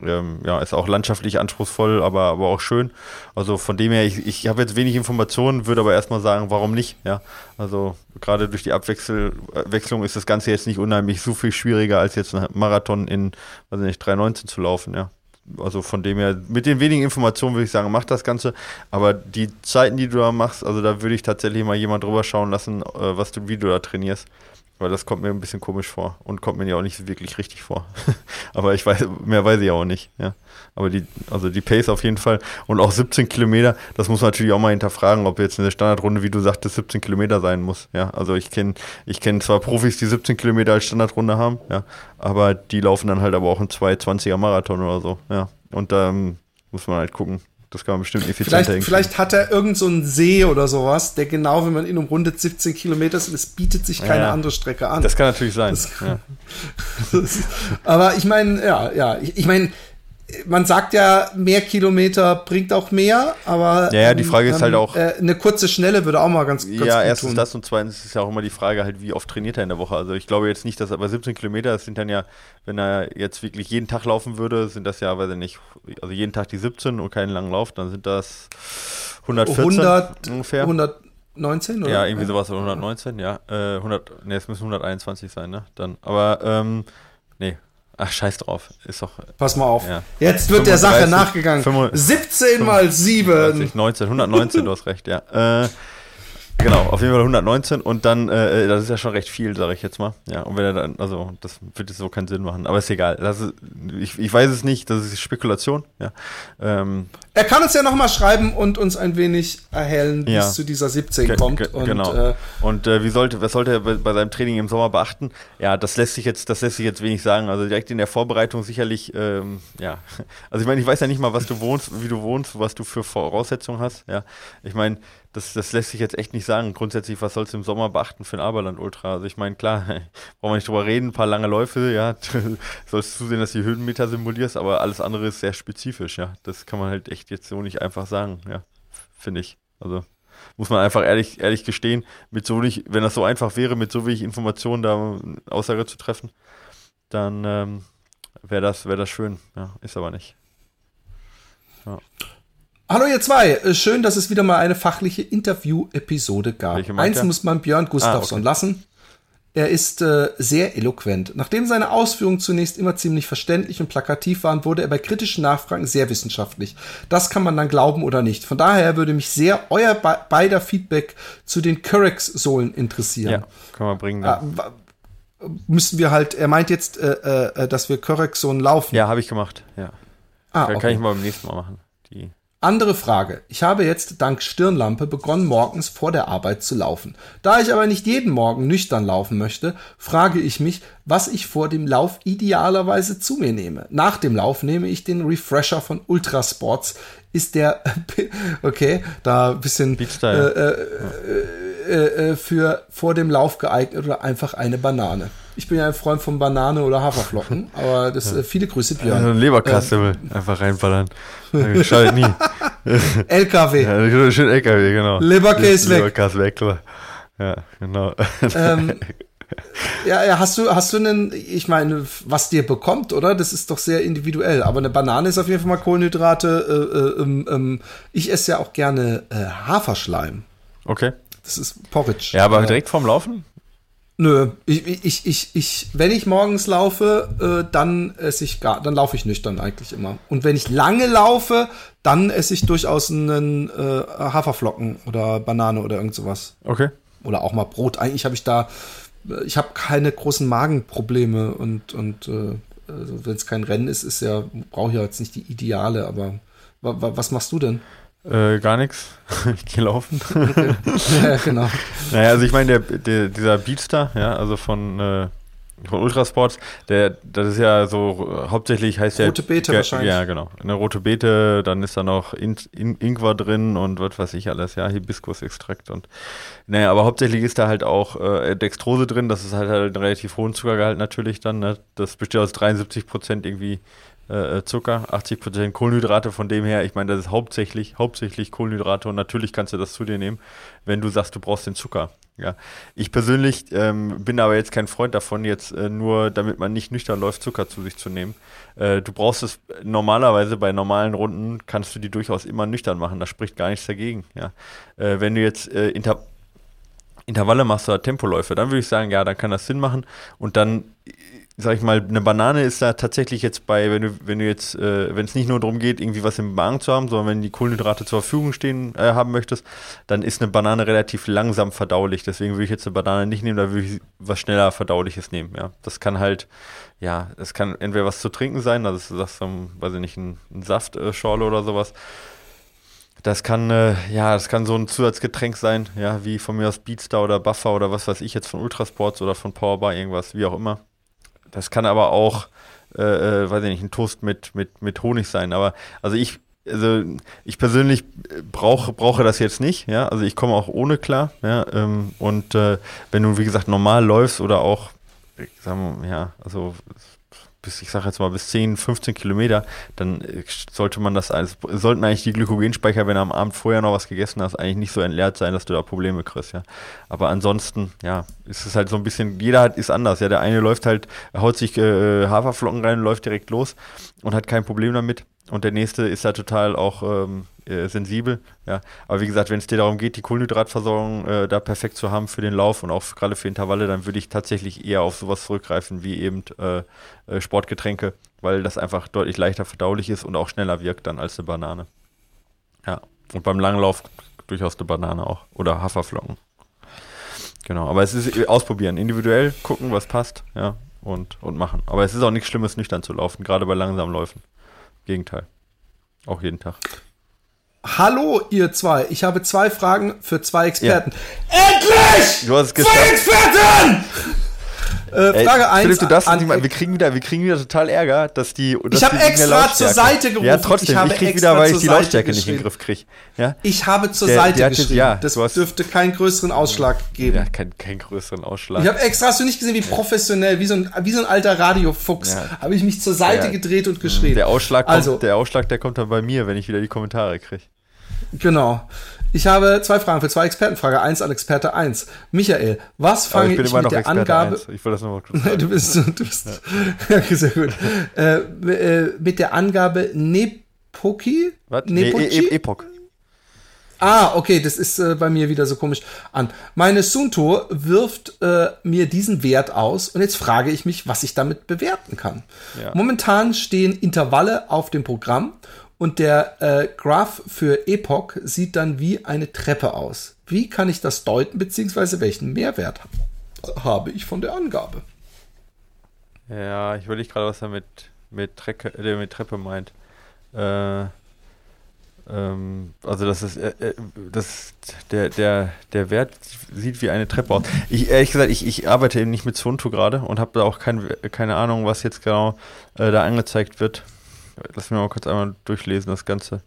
ähm, ja, ist auch landschaftlich anspruchsvoll, aber, aber auch schön. Also von dem her, ich, ich habe jetzt wenig Informationen, würde aber erstmal sagen, warum nicht, ja. Also gerade durch die Abwechslung ist das Ganze jetzt nicht unheimlich so viel schwieriger, als jetzt ein Marathon in, weiß nicht, 3,19 zu laufen, ja. Also von dem her, mit den wenigen Informationen würde ich sagen, mach das Ganze. Aber die Zeiten, die du da machst, also da würde ich tatsächlich mal jemand drüber schauen lassen, äh, was du, wie du da trainierst. Weil das kommt mir ein bisschen komisch vor und kommt mir ja auch nicht wirklich richtig vor. *laughs* Aber ich weiß, mehr weiß ich auch nicht, ja. Aber die, also die Pace auf jeden Fall und auch 17 Kilometer, das muss man natürlich auch mal hinterfragen, ob jetzt eine Standardrunde, wie du sagtest, 17 Kilometer sein muss, ja. Also ich kenne, ich kenne zwar Profis, die 17 Kilometer als Standardrunde haben, ja, aber die laufen dann halt aber auch einen 220er Marathon oder so, ja. Und da ähm, muss man halt gucken, das kann man bestimmt effizienter vielleicht, vielleicht hat er irgend so einen See oder sowas, der genau, wenn man ihn umrundet 17 Kilometer ist, es bietet sich keine ja, andere Strecke an. Das kann natürlich sein. Das, ja. *laughs* das, aber ich meine, ja, ja, ich, ich meine, man sagt ja, mehr Kilometer bringt auch mehr, aber ja, ja die Frage ähm, ist halt auch äh, eine kurze Schnelle würde auch mal ganz, ganz ja erstens tun. das und zweitens ist ja auch immer die Frage halt, wie oft trainiert er in der Woche. Also ich glaube jetzt nicht, dass aber 17 Kilometer, das sind dann ja, wenn er jetzt wirklich jeden Tag laufen würde, sind das ja, weiß ich nicht, also jeden Tag die 17 und keinen langen Lauf, dann sind das 114 100, ungefähr. 119 oder? Ja, irgendwie sowas 119, ja. Äh, 100, ne, es müssen 121 sein, ne? Dann, aber ähm, nee, Ach, scheiß drauf. Ist doch. Pass mal auf. Ja. Jetzt wird 35, der Sache nachgegangen. 17 mal 7. 19, 119, du hast recht, ja. Äh, Genau, auf jeden Fall 119 und dann, äh, das ist ja schon recht viel, sage ich jetzt mal. Ja, und wenn er dann, also das wird jetzt so keinen Sinn machen, aber ist egal. Das ist, ich, ich weiß es nicht, das ist Spekulation. Ja. Ähm, er kann uns ja nochmal schreiben und uns ein wenig erhellen, ja. es zu dieser 17 kommt. Und, genau. Äh, und äh, wie sollte, was sollte er bei, bei, seinem Training im Sommer beachten? Ja, das lässt sich jetzt, das lässt sich jetzt wenig sagen. Also direkt in der Vorbereitung sicherlich, ähm, ja. *laughs* Also ich meine, ich weiß ja nicht mal, was du wohnst, wie du wohnst, was du für Voraussetzungen hast. Ja, ich meine, das, das lässt sich jetzt echt nicht sagen. Grundsätzlich, was sollst du im Sommer beachten für ein Aberland Ultra? Also ich meine, klar, *laughs* brauchen wir nicht drüber reden, ein paar lange Läufe, ja, *laughs* sollst du zusehen, dass du die Höhenmeter simulierst, aber alles andere ist sehr spezifisch, ja. Das kann man halt echt jetzt so nicht einfach sagen, ja, finde ich. Also muss man einfach ehrlich, ehrlich gestehen, mit so nicht, wenn das so einfach wäre, mit so wenig Informationen da Aussage zu treffen, dann ähm, wäre das, wär das schön. Ja, ist aber nicht. Ja. Hallo ihr zwei, äh, schön, dass es wieder mal eine fachliche Interview-Episode gab. Eins muss man Björn Gustafsson ah, okay. lassen. Er ist äh, sehr eloquent. Nachdem seine Ausführungen zunächst immer ziemlich verständlich und plakativ waren, wurde er bei kritischen Nachfragen sehr wissenschaftlich. Das kann man dann glauben oder nicht. Von daher würde mich sehr euer be beider Feedback zu den Curex-Sohlen interessieren. Ja, können wir bringen. Dann. Äh, müssen wir halt, er meint jetzt, äh, äh, dass wir Curex-Sohlen laufen. Ja, habe ich gemacht, ja. Ah, okay. Kann ich mal beim nächsten Mal machen. Die andere Frage. Ich habe jetzt dank Stirnlampe begonnen, morgens vor der Arbeit zu laufen. Da ich aber nicht jeden Morgen nüchtern laufen möchte, frage ich mich, was ich vor dem Lauf idealerweise zu mir nehme. Nach dem Lauf nehme ich den Refresher von Ultrasports. Ist der, *laughs* okay, da ein bisschen äh, äh, äh, äh, für vor dem Lauf geeignet oder einfach eine Banane. Ich bin ja ein Freund von Banane oder Haferflocken, *laughs* aber das äh, viele Grüße, Björn. Also Leberkassel ähm. einfach reinballern. Schadet nie. *laughs* LKW. Ja, schön LKW, genau. Leberkäse weg. Leberkäse weg, klar. Ja, genau. *laughs* Ähm, ja, ja, hast du, hast du einen, ich meine, was dir bekommt, oder? Das ist doch sehr individuell. Aber eine Banane ist auf jeden Fall mal Kohlenhydrate. Äh, äh, ähm, ähm, ich esse ja auch gerne äh, Haferschleim. Okay. Das ist Porridge. Ja, aber direkt vorm Laufen? Nö, ich, ich, ich, ich, wenn ich morgens laufe, äh, dann esse ich gar, dann laufe ich nüchtern eigentlich immer. Und wenn ich lange laufe, dann esse ich durchaus einen äh, Haferflocken oder Banane oder irgend sowas. Okay. Oder auch mal Brot. Eigentlich habe ich da, ich habe keine großen Magenprobleme und, und äh, also wenn es kein Rennen ist, ist ja, brauche ich ja jetzt nicht die Ideale, aber was machst du denn? Äh, gar nichts. *laughs* ich gehe laufen. *laughs* ja, genau. Naja, also ich meine, der, der, dieser Beatstar, ja, also von, äh, von Ultrasports, der, das ist ja so, hauptsächlich heißt ja. Rote Beete wahrscheinlich. Ja, genau. Eine rote Beete, dann ist da noch In, In, Ingwer drin und was weiß ich alles, ja, Hibiskusextrakt und, naja, aber hauptsächlich ist da halt auch äh, Dextrose drin, das ist halt, halt einen relativ hohen Zuckergehalt natürlich dann, ne? Das besteht aus 73 Prozent irgendwie äh, äh Zucker, 80% Kohlenhydrate, von dem her, ich meine, das ist hauptsächlich, hauptsächlich Kohlenhydrate und natürlich kannst du das zu dir nehmen, wenn du sagst, du brauchst den Zucker. Ja. Ich persönlich ähm, bin aber jetzt kein Freund davon, jetzt äh, nur, damit man nicht nüchtern läuft, Zucker zu sich zu nehmen. Äh, du brauchst es normalerweise bei normalen Runden, kannst du die durchaus immer nüchtern machen, da spricht gar nichts dagegen. Ja. Äh, wenn du jetzt äh, Inter Intervalle machst oder Tempoläufe, dann würde ich sagen, ja, dann kann das Sinn machen und dann sag ich mal, eine Banane ist da tatsächlich jetzt bei, wenn du, wenn du jetzt, äh, wenn es nicht nur darum geht, irgendwie was im Magen zu haben, sondern wenn die Kohlenhydrate zur Verfügung stehen äh, haben möchtest, dann ist eine Banane relativ langsam verdaulich. Deswegen würde ich jetzt eine Banane nicht nehmen, da würde ich was schneller verdauliches nehmen. Ja, das kann halt, ja, es kann entweder was zu trinken sein, also du sagst, um, weiß ich nicht, ein, ein Saftschorle oder sowas. Das kann, äh, ja, das kann so ein Zusatzgetränk sein, ja, wie von mir aus Beatstar oder Buffer oder was weiß ich jetzt von Ultrasports oder von Powerbar, irgendwas, wie auch immer. Das kann aber auch, äh, äh, weiß ich nicht, ein Toast mit, mit, mit Honig sein. Aber also ich, also ich persönlich brauche, brauche das jetzt nicht, ja. Also ich komme auch ohne klar, ja. Ähm, und äh, wenn du, wie gesagt, normal läufst oder auch, sagen wir, ja, also bis, ich sage jetzt mal, bis 10, 15 Kilometer, dann äh, sollte man das, also sollten eigentlich die Glykogenspeicher, wenn du am Abend vorher noch was gegessen hast, eigentlich nicht so entleert sein, dass du da Probleme kriegst, ja. Aber ansonsten, ja, ist es halt so ein bisschen, jeder hat, ist anders, ja. Der eine läuft halt, haut sich äh, Haferflocken rein, läuft direkt los und hat kein Problem damit. Und der nächste ist da total auch ähm, äh, sensibel. Ja. Aber wie gesagt, wenn es dir darum geht, die Kohlenhydratversorgung äh, da perfekt zu haben für den Lauf und auch gerade für Intervalle, dann würde ich tatsächlich eher auf sowas zurückgreifen wie eben äh, äh, Sportgetränke, weil das einfach deutlich leichter verdaulich ist und auch schneller wirkt dann als eine Banane. Ja. Und beim Langlauf durchaus eine Banane auch. Oder Haferflocken. Genau, aber es ist ausprobieren, individuell gucken, was passt, ja, und, und machen. Aber es ist auch nichts Schlimmes, nüchtern zu laufen, gerade bei langsamen Läufen. Gegenteil. Auch jeden Tag. Hallo, ihr zwei. Ich habe zwei Fragen für zwei Experten. Ja. Endlich! Du hast es geschafft. Zwei Experten! Äh, Frage 1. Philipp, du darfst an, nicht wir kriegen wieder, wir kriegen wieder total Ärger, dass die. Dass ich habe extra zur Seite gerufen. Ja, trotzdem, ich, ich krieg wieder, weil ich die Lautstärke nicht in den Griff kriege. Ja? Ich habe zur der, Seite der geschrieben. Ja, das dürfte keinen größeren Ausschlag geben. Ja, keinen kein größeren Ausschlag. Ich habe extra, hast du nicht gesehen, wie professionell, wie so ein, wie so ein alter Radiofuchs, ja. habe ich mich zur Seite ja. gedreht und geschrieben. Der Ausschlag, kommt, also, der Ausschlag, der kommt dann bei mir, wenn ich wieder die Kommentare kriege. Genau. Ich habe zwei Fragen für zwei Experten. Frage 1 an Experte 1. Michael, was fange ich, ich mit der Experte Angabe... 1. Ich will das nochmal *laughs* kurz sagen. du bist, du bist ja. *laughs* okay, sehr gut. äh, äh, mit der Angabe Nepoki? Was? Nepoki? Nee, e Epoch. Ah, okay, das ist äh, bei mir wieder so komisch an. Meine Sunto wirft äh, mir diesen Wert aus und jetzt frage ich mich, was ich damit bewerten kann. Ja. Momentan stehen Intervalle auf dem Programm und der äh, Graph für Epoch sieht dann wie eine Treppe aus. Wie kann ich das deuten, beziehungsweise welchen Mehrwert habe ich von der Angabe? Ja, ich überlege gerade, was er mit, mit, Trecke, äh, mit Treppe meint. Äh, ähm, also das ist, äh, äh, das, der, der, der Wert sieht wie eine Treppe aus. Ich, ehrlich gesagt, ich, ich arbeite eben nicht mit Zonto gerade und habe da auch kein, keine Ahnung, was jetzt genau äh, da angezeigt wird. Lass mich mal kurz einmal durchlesen, das Ganze.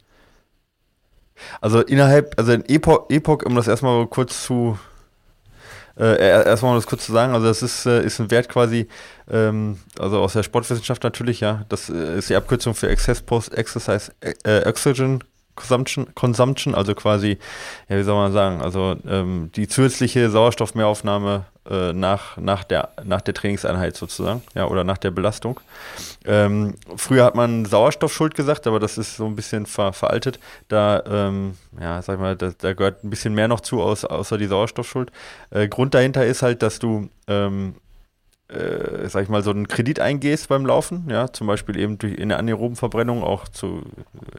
Also innerhalb, also in Epoch, Epoch um das erstmal kurz zu, äh, erstmal um das kurz zu sagen, also das ist, äh, ist ein Wert quasi, ähm, also aus der Sportwissenschaft natürlich, ja, das äh, ist die Abkürzung für Excess Post Exercise äh, Oxygen Consumption, Consumption, also quasi, ja, wie soll man sagen, also ähm, die zusätzliche Sauerstoffmehraufnahme äh, nach, nach, der, nach der Trainingseinheit sozusagen, ja, oder nach der Belastung. Ähm, früher hat man Sauerstoffschuld gesagt, aber das ist so ein bisschen ver, veraltet. Da, ähm, ja, sag ich mal, da, da, gehört ein bisschen mehr noch zu, aus, außer die Sauerstoffschuld. Äh, Grund dahinter ist halt, dass du ähm, äh, sag ich mal, so einen Kredit eingehst beim Laufen, ja, zum Beispiel eben durch in der anaeroben Verbrennung auch zu,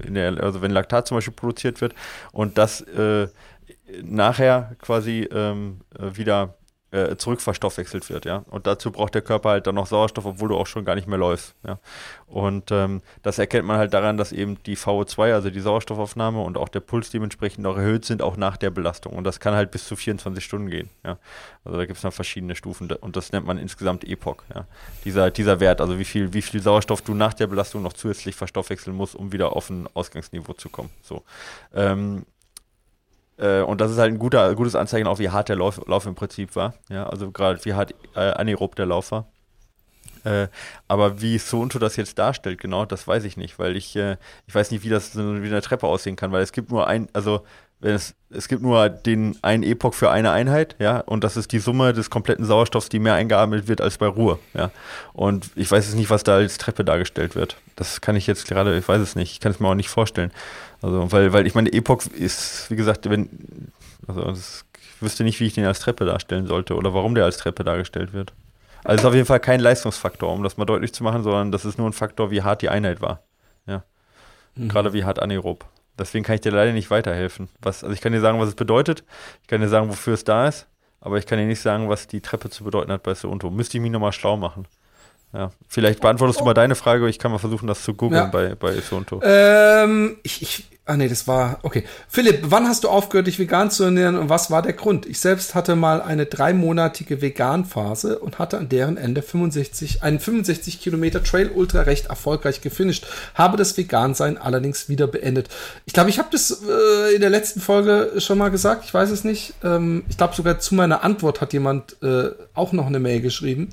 der, also wenn Laktat zum Beispiel produziert wird und das äh, nachher quasi ähm, äh, wieder äh, zurückverstoffwechselt wird, ja. Und dazu braucht der Körper halt dann noch Sauerstoff, obwohl du auch schon gar nicht mehr läufst, ja. Und ähm, das erkennt man halt daran, dass eben die VO2, also die Sauerstoffaufnahme und auch der Puls dementsprechend noch erhöht sind, auch nach der Belastung. Und das kann halt bis zu 24 Stunden gehen, ja. Also da gibt es noch verschiedene Stufen und das nennt man insgesamt Epoch, ja. Dieser, dieser Wert, also wie viel, wie viel Sauerstoff du nach der Belastung noch zusätzlich verstoffwechseln musst, um wieder auf ein Ausgangsniveau zu kommen. So. Ähm, äh, und das ist halt ein guter, gutes Anzeichen auch, wie hart der Lauf, Lauf im Prinzip war. Ja, also gerade wie hart äh, anaerob der Lauf war. Äh, aber wie Sonto das jetzt darstellt, genau, das weiß ich nicht, weil ich, äh, ich weiß nicht, wie das wie eine Treppe aussehen kann, weil es gibt nur ein, also wenn es, es gibt nur den einen Epoch für eine Einheit, ja, und das ist die Summe des kompletten Sauerstoffs, die mehr eingeatmet wird als bei Ruhe, ja. Und ich weiß jetzt nicht, was da als Treppe dargestellt wird. Das kann ich jetzt gerade, ich weiß es nicht, ich kann es mir auch nicht vorstellen. Also, weil, weil ich meine, Epoch ist, wie gesagt, wenn, also das, ich wüsste nicht, wie ich den als Treppe darstellen sollte oder warum der als Treppe dargestellt wird. Also es ist auf jeden Fall kein Leistungsfaktor, um das mal deutlich zu machen, sondern das ist nur ein Faktor, wie hart die Einheit war. Ja. Mhm. Gerade wie hart anaerob. Deswegen kann ich dir leider nicht weiterhelfen. Was, also ich kann dir sagen, was es bedeutet. Ich kann dir sagen, wofür es da ist. Aber ich kann dir nicht sagen, was die Treppe zu bedeuten hat bei Sounto. Müsste ich mich nochmal schlau machen. Ja, vielleicht beantwortest du mal deine Frage, ich kann mal versuchen, das zu googeln ja. bei, bei Sonto. Ähm, ich, ich, ah nee, das war, okay. Philipp, wann hast du aufgehört, dich vegan zu ernähren und was war der Grund? Ich selbst hatte mal eine dreimonatige Vegan-Phase und hatte an deren Ende 65, einen 65 Kilometer Trail Ultra recht erfolgreich gefinisht, habe das Vegan-Sein allerdings wieder beendet. Ich glaube, ich habe das äh, in der letzten Folge schon mal gesagt, ich weiß es nicht. Ähm, ich glaube sogar zu meiner Antwort hat jemand äh, auch noch eine Mail geschrieben.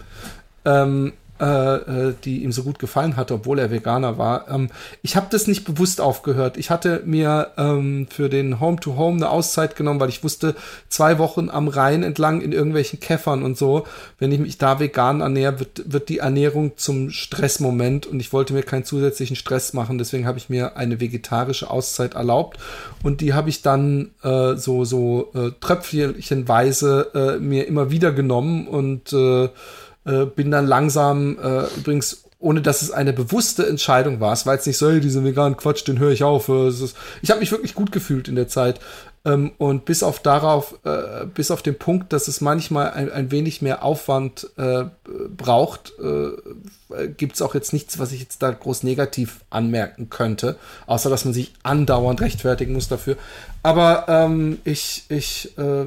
Ähm, äh, äh, die ihm so gut gefallen hatte, obwohl er Veganer war. Ähm, ich habe das nicht bewusst aufgehört. Ich hatte mir ähm, für den Home to Home eine Auszeit genommen, weil ich wusste, zwei Wochen am Rhein entlang in irgendwelchen Käffern und so, wenn ich mich da vegan ernähre, wird, wird die Ernährung zum Stressmoment und ich wollte mir keinen zusätzlichen Stress machen. Deswegen habe ich mir eine vegetarische Auszeit erlaubt und die habe ich dann äh, so so äh, tröpfchenweise äh, mir immer wieder genommen und äh, äh, bin dann langsam äh, übrigens ohne dass es eine bewusste Entscheidung war. Es war jetzt nicht so, hey, diesen veganen Quatsch, den höre ich auf. Ich habe mich wirklich gut gefühlt in der Zeit. Ähm, und bis auf darauf, äh, bis auf den Punkt, dass es manchmal ein, ein wenig mehr Aufwand äh, braucht, äh, gibt es auch jetzt nichts, was ich jetzt da groß negativ anmerken könnte, außer dass man sich andauernd rechtfertigen muss dafür. Aber ähm, ich, ich, äh,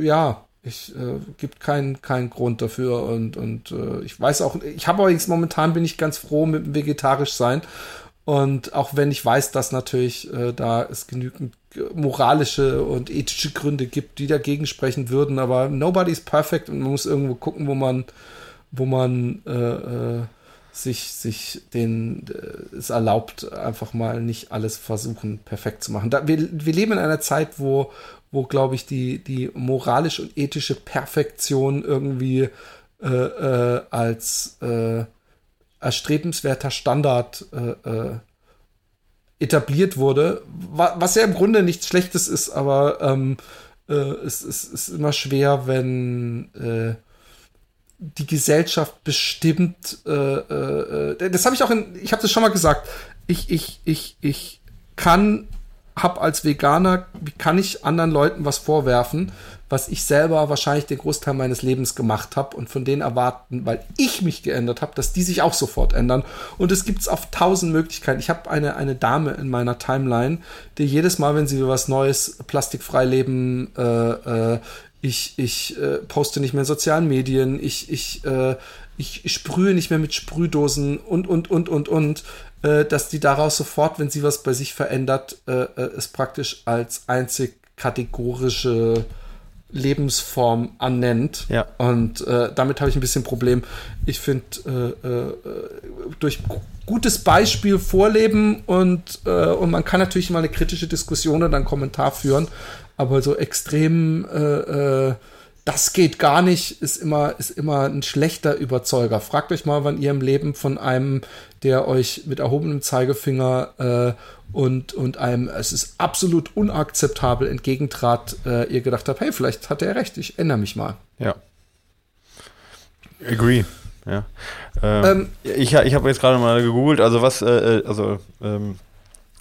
ja, ich äh, gibt keinen keinen Grund dafür und und äh, ich weiß auch, ich habe übrigens momentan bin ich ganz froh mit dem vegetarisch sein und auch wenn ich weiß, dass natürlich äh, da es genügend moralische und ethische Gründe gibt, die dagegen sprechen würden, aber nobody's perfect und man muss irgendwo gucken, wo man, wo man äh, äh, sich, sich den äh, es erlaubt, einfach mal nicht alles versuchen, perfekt zu machen. Da, wir, wir leben in einer Zeit, wo, wo glaube ich, die, die moralische und ethische Perfektion irgendwie äh, äh, als äh, erstrebenswerter Standard äh, äh, etabliert wurde, was ja im Grunde nichts Schlechtes ist, aber ähm, äh, es, es, ist immer schwer, wenn die Gesellschaft bestimmt, das habe ich auch in, ich habe das schon mal gesagt, ich, ich, ich, ich kann, hab als Veganer, wie kann ich anderen Leuten was vorwerfen, was ich selber wahrscheinlich den Großteil meines Lebens gemacht habe und von denen erwarten, weil ich mich geändert habe, dass die sich auch sofort ändern. Und es gibt es auf tausend Möglichkeiten. Ich habe eine, eine Dame in meiner Timeline, die jedes Mal, wenn sie was Neues, plastikfrei leben, äh, äh, ich, ich äh, poste nicht mehr in sozialen Medien, ich, ich, äh, ich, sprühe nicht mehr mit Sprühdosen und, und, und, und, und, dass die daraus sofort, wenn sie was bei sich verändert, äh, äh, es praktisch als einzig kategorische Lebensform annennt. Ja. Und äh, damit habe ich ein bisschen Problem. Ich finde, äh, äh, durch gutes Beispiel vorleben und, äh, und man kann natürlich mal eine kritische Diskussion oder einen Kommentar führen, aber so extrem äh, äh, das geht gar nicht, ist immer, ist immer ein schlechter Überzeuger. Fragt euch mal, wann ihr im Leben von einem, der euch mit erhobenem Zeigefinger äh, und, und einem, es ist absolut unakzeptabel entgegentrat, äh, ihr gedacht habt, hey, vielleicht hat er recht, ich ändere mich mal. Ja. Agree. Ja. Ähm, ähm, ich ich habe jetzt gerade mal gegoogelt, also was, äh, äh also ähm,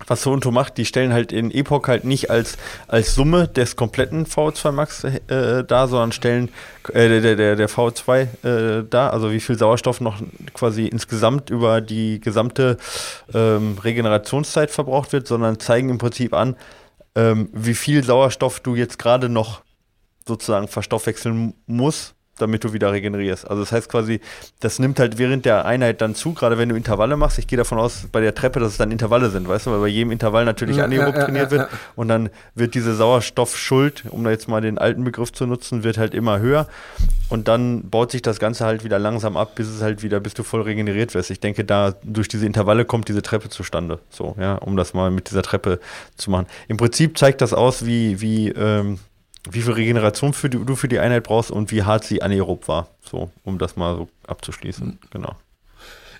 was Sounto macht, die stellen halt in Epoch halt nicht als, als Summe des kompletten V2 Max äh, dar, sondern stellen äh, der, der, der V2 äh, dar, also wie viel Sauerstoff noch quasi insgesamt über die gesamte ähm, Regenerationszeit verbraucht wird, sondern zeigen im Prinzip an, ähm, wie viel Sauerstoff du jetzt gerade noch sozusagen verstoffwechseln musst, damit du wieder regenerierst. Also das heißt quasi, das nimmt halt während der Einheit dann zu, gerade wenn du Intervalle machst. Ich gehe davon aus, bei der Treppe, dass es dann Intervalle sind, weißt du, weil bei jedem Intervall natürlich ja, anaerob ja, trainiert ja, wird und dann wird diese Sauerstoffschuld, um da jetzt mal den alten Begriff zu nutzen, wird halt immer höher und dann baut sich das Ganze halt wieder langsam ab, bis es halt wieder, bis du voll regeneriert wirst. Ich denke, da durch diese Intervalle kommt diese Treppe zustande, so, ja, um das mal mit dieser Treppe zu machen. Im Prinzip zeigt das aus, wie, wie, ähm, wie viel Regeneration für die, du für die Einheit brauchst und wie hart sie anaerob war. So, um das mal so abzuschließen. Mhm. Genau.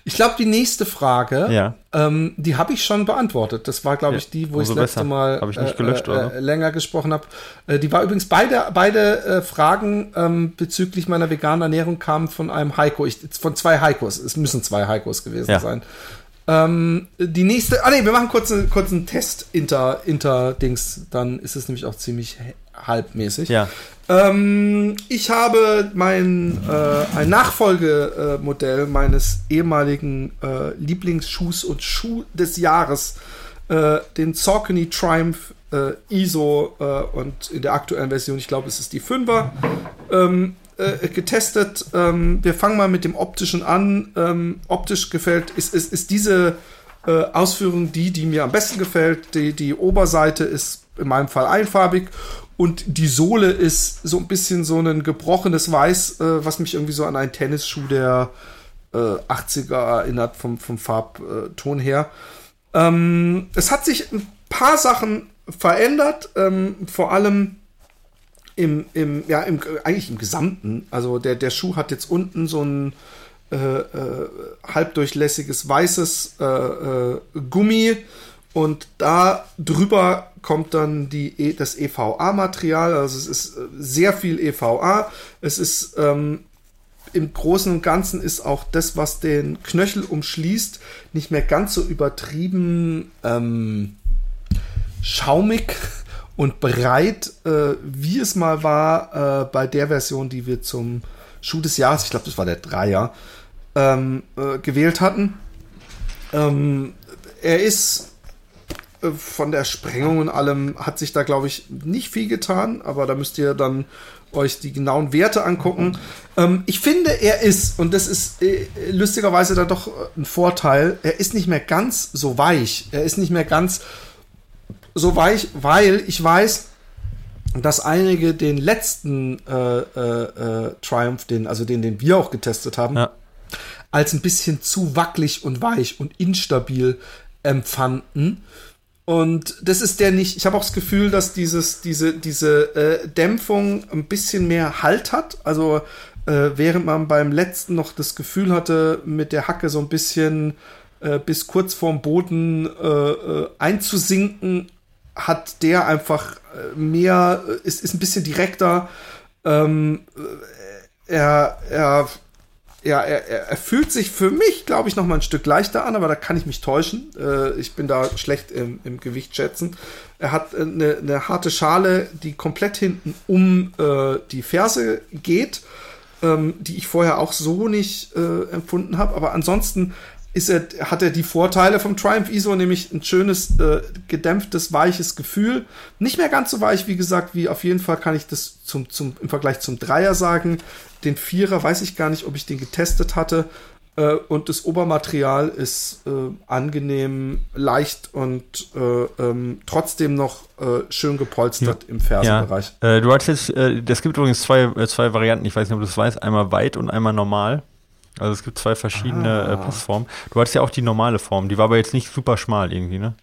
Ich glaube, die nächste Frage, ja. ähm, die habe ich schon beantwortet. Das war, glaube ich, die, wo ich das letzte Mal ich nicht gelöscht, äh, äh, länger gesprochen habe. Äh, die war übrigens beide, beide äh, Fragen ähm, bezüglich meiner veganen Ernährung kamen von einem Heiko. Ich, von zwei Heikos. Es müssen zwei Heikos gewesen ja. sein. Ähm, die nächste, ah nee, wir machen kurz, einen, kurz einen Test inter, inter Dings, dann ist es nämlich auch ziemlich halbmäßig. Ja. Ähm, ich habe mein äh, ein Nachfolgemodell meines ehemaligen äh, Lieblingsschuhs und Schuh des Jahres, äh, den Saucony Triumph äh, ISO äh, und in der aktuellen Version, ich glaube, es ist die 5er, ähm, äh, getestet. Ähm, wir fangen mal mit dem optischen an. Ähm, optisch gefällt, ist, ist, ist diese Ausführung die, die mir am besten gefällt. Die, die Oberseite ist in meinem Fall einfarbig und die Sohle ist so ein bisschen so ein gebrochenes Weiß, äh, was mich irgendwie so an einen Tennisschuh der äh, 80er erinnert, vom, vom Farbton her. Ähm, es hat sich ein paar Sachen verändert, ähm, vor allem im, im, ja, im, eigentlich im Gesamten. Also der, der Schuh hat jetzt unten so ein äh, äh, halbdurchlässiges weißes äh, äh, Gummi und da drüber kommt dann die, e, das EVA-Material. Also es ist äh, sehr viel EVA. Es ist ähm, im Großen und Ganzen ist auch das, was den Knöchel umschließt, nicht mehr ganz so übertrieben ähm, schaumig und breit, äh, wie es mal war äh, bei der Version, die wir zum Schuh des Jahres, ich glaube, das war der Dreier, ähm, äh, gewählt hatten. Ähm, er ist äh, von der Sprengung und allem hat sich da, glaube ich, nicht viel getan, aber da müsst ihr dann euch die genauen Werte angucken. Ähm, ich finde, er ist, und das ist äh, lustigerweise da doch ein Vorteil, er ist nicht mehr ganz so weich. Er ist nicht mehr ganz so weich, weil ich weiß, dass einige den letzten äh, äh, äh, Triumph, den, also den, den wir auch getestet haben, ja. als ein bisschen zu wackelig und weich und instabil empfanden. Und das ist der nicht. Ich habe auch das Gefühl, dass dieses, diese, diese äh, Dämpfung ein bisschen mehr Halt hat. Also äh, während man beim letzten noch das Gefühl hatte, mit der Hacke so ein bisschen äh, bis kurz vorm Boden einzusinken, hat der einfach äh, mehr, ist, ist ein bisschen direkter. Ähm, er, er ja, er, er, fühlt sich für mich, glaube ich, noch mal ein Stück leichter an, aber da kann ich mich täuschen. Äh, ich bin da schlecht im, im Gewicht schätzen. Er hat eine, eine, harte Schale, die komplett hinten um äh, die Ferse geht, ähm, die ich vorher auch so nicht äh, empfunden habe. Aber ansonsten ist er, hat er die Vorteile vom Triumph ISO, nämlich ein schönes, äh, gedämpftes, weiches Gefühl. Nicht mehr ganz so weich, wie gesagt, wie auf jeden Fall kann ich das zum, zum, im Vergleich zum Dreier sagen. Den Vierer weiß ich gar nicht, ob ich den getestet hatte. Äh, und das Obermaterial ist äh, angenehm, leicht und äh, ähm, trotzdem noch äh, schön gepolstert ja. im Fersenbereich. Ja. Äh, du hattest es gibt übrigens zwei, zwei Varianten, ich weiß nicht, ob du das weißt, einmal weit und einmal normal. Also es gibt zwei verschiedene äh, ah. Passformen. Du hattest ja auch die normale Form, die war aber jetzt nicht super schmal irgendwie, ne?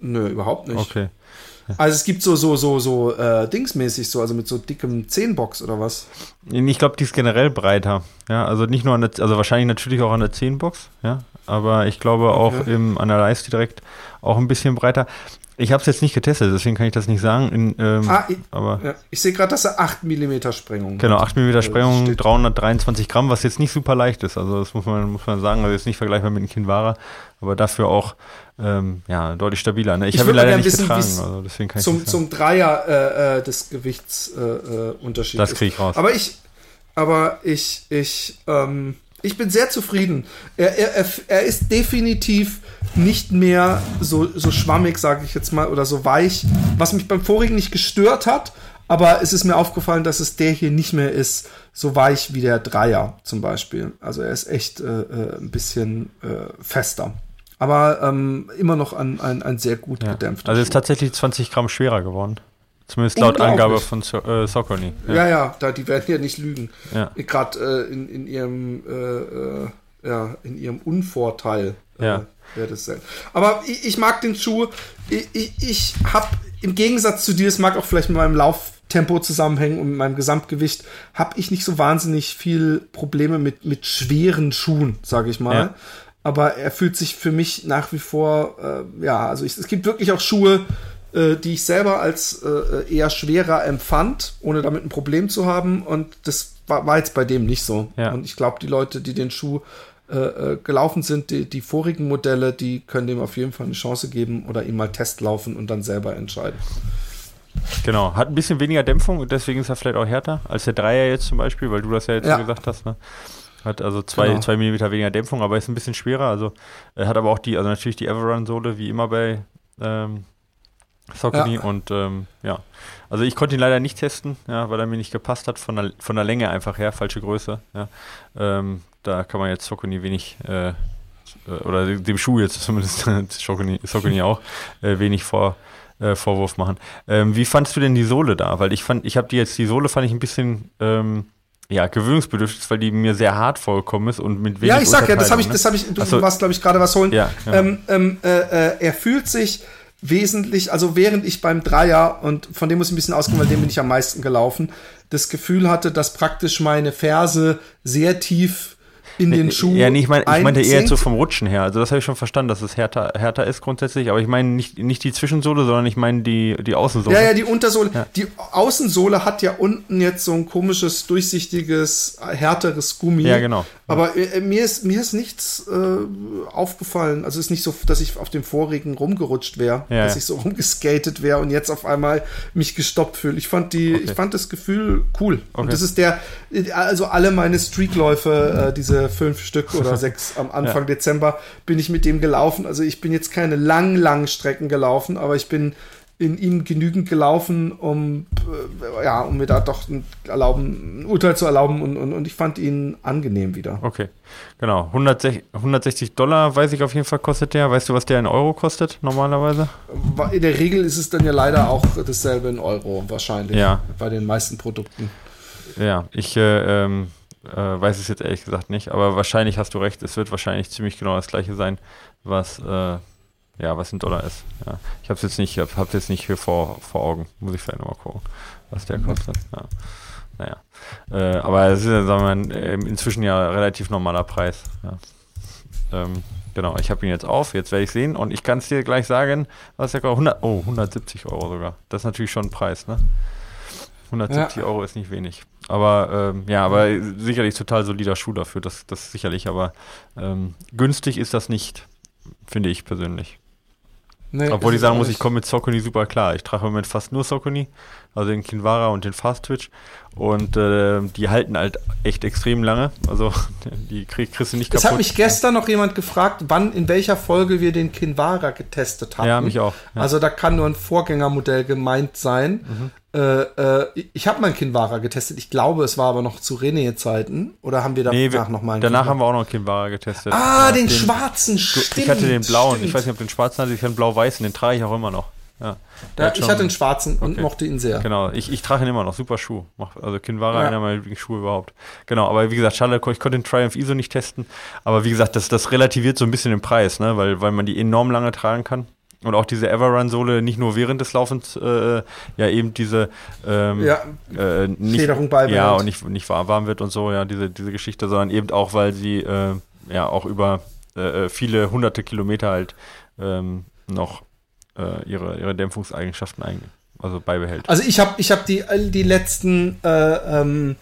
Nö, überhaupt nicht. Okay. Also es gibt so, so, so, so äh, dingsmäßig so, also mit so dickem Zehnbox oder was? Ich glaube, die ist generell breiter. Ja, also nicht nur an der, also wahrscheinlich natürlich auch an der Zehnbox, ja. Aber ich glaube auch okay. im, an der Leiste direkt auch ein bisschen breiter. Ich habe es jetzt nicht getestet, deswegen kann ich das nicht sagen. In, ähm, ah, ich, aber ja, ich sehe gerade, dass er 8 mm Sprengung Genau, 8 mm Sprengung, steht. 323 Gramm, was jetzt nicht super leicht ist. Also das muss man, muss man sagen. Also jetzt nicht vergleichbar mit einem Kinvara, aber dafür auch ähm, ja, deutlich stabiler. Ne? Ich, ich habe ihn leider nicht wissen, getragen, also deswegen kann zum, ich zum Dreier äh, äh des Gewichtsunterschieds. Äh, das kriege ich raus. Aber ich, aber ich, ich, ähm, ich bin sehr zufrieden. Er, er, er ist definitiv nicht mehr so, so schwammig, sage ich jetzt mal, oder so weich, was mich beim vorigen nicht gestört hat. Aber es ist mir aufgefallen, dass es der hier nicht mehr ist, so weich wie der Dreier zum Beispiel. Also er ist echt äh, äh ein bisschen äh, fester. Aber ähm, immer noch ein, ein, ein sehr gut ja. gedämpfter. Also ist tatsächlich 20 Gramm schwerer geworden. Zumindest laut Angabe von so äh, Soccerny. Ja. ja, ja, da, die werden ja nicht lügen. Ja. Gerade äh, in, in ihrem äh, äh ja, in ihrem Unvorteil äh, ja. wäre das sein. Aber ich, ich, mag den Schuh. Ich, ich, ich habe im Gegensatz zu dir, es mag auch vielleicht mit meinem Lauftempo zusammenhängen und mit meinem Gesamtgewicht, habe ich nicht so wahnsinnig viel Probleme mit, mit schweren Schuhen, sage ich mal. Ja. Aber er fühlt sich für mich nach wie vor, äh, ja, also es gibt wirklich auch Schuhe, äh, die ich selber als äh, eher schwerer empfand, ohne damit ein Problem zu haben. Und das war, war jetzt bei dem nicht so. Ja. Und ich glaube, die Leute, die den Schuh äh, äh, gelaufen sind, die, die vorigen Modelle, die können dem auf jeden Fall eine Chance geben oder ihm mal Test laufen und dann selber entscheiden. Genau, hat ein bisschen weniger Dämpfung und deswegen ist er vielleicht auch härter als der Dreier jetzt zum Beispiel, weil du das ja jetzt ja. so gesagt hast. Ne? Hat also zwei, genau. zwei Millimeter weniger Dämpfung, aber ist ein bisschen schwerer. Also er hat aber auch die, also natürlich die Everrun-Sohle, wie immer bei ähm, Saucony ja. und ähm, ja. Also ich konnte ihn leider nicht testen, ja, weil er mir nicht gepasst hat, von der, von der Länge einfach her, falsche Größe. Ja. Ähm, da kann man jetzt Saucony wenig, äh, äh oder dem Schuh jetzt *laughs* zumindest, Saucony, auch, äh, wenig vor, äh, Vorwurf machen. Ähm, wie fandest du denn die Sohle da? Weil ich fand, ich habe die jetzt, die Sohle fand ich ein bisschen ähm, ja, gewöhnungsbedürftig, weil die mir sehr hart vorgekommen ist und mit wenig Ja, ich sag ja, das habe ich, das habe ich, du so. warst, glaube ich, gerade was holen. Ja, ja. Ähm, ähm, äh, äh, er fühlt sich wesentlich, also während ich beim Dreier, und von dem muss ich ein bisschen ausgehen, weil dem bin ich am meisten gelaufen, das Gefühl hatte, dass praktisch meine Ferse sehr tief in den Schuh. Ja, nee, ich, mein, ich meinte eher so vom Rutschen her. Also das habe ich schon verstanden, dass es härter, härter ist grundsätzlich. Aber ich meine nicht, nicht die Zwischensohle, sondern ich meine die, die Außensohle. Ja, ja, die Untersohle. Ja. Die Außensohle hat ja unten jetzt so ein komisches, durchsichtiges, härteres Gummi. Ja, genau. Aber äh, mir, ist, mir ist nichts äh, aufgefallen. Also es ist nicht so, dass ich auf dem Vorregen rumgerutscht wäre, ja, dass ja. ich so rumgeskatet wäre und jetzt auf einmal mich gestoppt fühle. Ich fand die, okay. ich fand das Gefühl cool. Okay. Und das ist der, also alle meine Streakläufe, äh, diese fünf Stück oder *laughs* sechs am Anfang ja. Dezember, bin ich mit dem gelaufen. Also ich bin jetzt keine lang, lang Strecken gelaufen, aber ich bin in ihm genügend gelaufen, um, äh, ja, um mir da doch ein, erlauben, ein Urteil zu erlauben und, und, und ich fand ihn angenehm wieder. Okay, genau. 160, 160 Dollar, weiß ich auf jeden Fall, kostet der. Weißt du, was der in Euro kostet normalerweise? In der Regel ist es dann ja leider auch dasselbe in Euro, wahrscheinlich. Ja. Bei den meisten Produkten. Ja, ich äh, ähm, äh, weiß es jetzt ehrlich gesagt nicht, aber wahrscheinlich hast du recht. Es wird wahrscheinlich ziemlich genau das gleiche sein, was. Äh, ja, was ein Dollar ist. Ja. Ich habe es jetzt nicht, hab, hab's jetzt nicht hier vor, vor Augen. Muss ich vielleicht nochmal gucken, was der mhm. kostet. Ja. Naja. Äh, aber es ist sagen wir, inzwischen ja relativ normaler Preis. Ja. Ähm, genau, ich habe ihn jetzt auf, jetzt werde ich sehen und ich kann es dir gleich sagen, was der kostet. 100, oh, 170 Euro sogar. Das ist natürlich schon ein Preis, ne? 170 ja. Euro ist nicht wenig. Aber ähm, ja, aber sicherlich total solider Schuh dafür, das, das sicherlich, aber ähm, günstig ist das nicht, finde ich persönlich. Nee, Obwohl ich sagen muss, ich komme mit Socony super klar. Ich trage im Moment fast nur Socony, also den Kinvara und den Fast Twitch. Und äh, die halten halt echt extrem lange. Also *laughs* die krieg, kriegst du nicht kaputt. Es hat mich gestern noch jemand gefragt, wann, in welcher Folge wir den Kinvara getestet haben. Ja, mich auch. Ja. Also da kann nur ein Vorgängermodell gemeint sein. Mhm. Äh, äh, ich habe mal Kinvara getestet. Ich glaube, es war aber noch zu René-Zeiten. Oder haben wir danach nee, noch einen? Danach Kinvara? haben wir auch noch Kinvara getestet. Ah, ja, den, den, schwarzen, stimmt. Ich hatte den blauen. Stimmt. Ich weiß nicht, ob den schwarzen hatte. Ich hatte den blau-weißen. Den trage ich auch immer noch. Ja. ja ich hatte den schwarzen okay. und mochte ihn sehr. Genau, ich, ich trage ihn immer noch. Super Schuh. Also Kinvara, ja. einer meiner Lieblingsschuhe überhaupt. Genau, aber wie gesagt, schade, ich konnte den Triumph ISO nicht testen. Aber wie gesagt, das, das relativiert so ein bisschen den Preis, ne? weil, weil man die enorm lange tragen kann. Und auch diese Everrun-Sohle nicht nur während des Laufens, äh, ja, eben diese ähm, ja, äh, nicht, Ja, und nicht, nicht warm wird und so, ja, diese, diese Geschichte, sondern eben auch, weil sie äh, ja auch über äh, viele hunderte Kilometer halt ähm, noch äh, ihre, ihre Dämpfungseigenschaften ein, also beibehält. Also ich habe ich hab die, die letzten äh, ähm,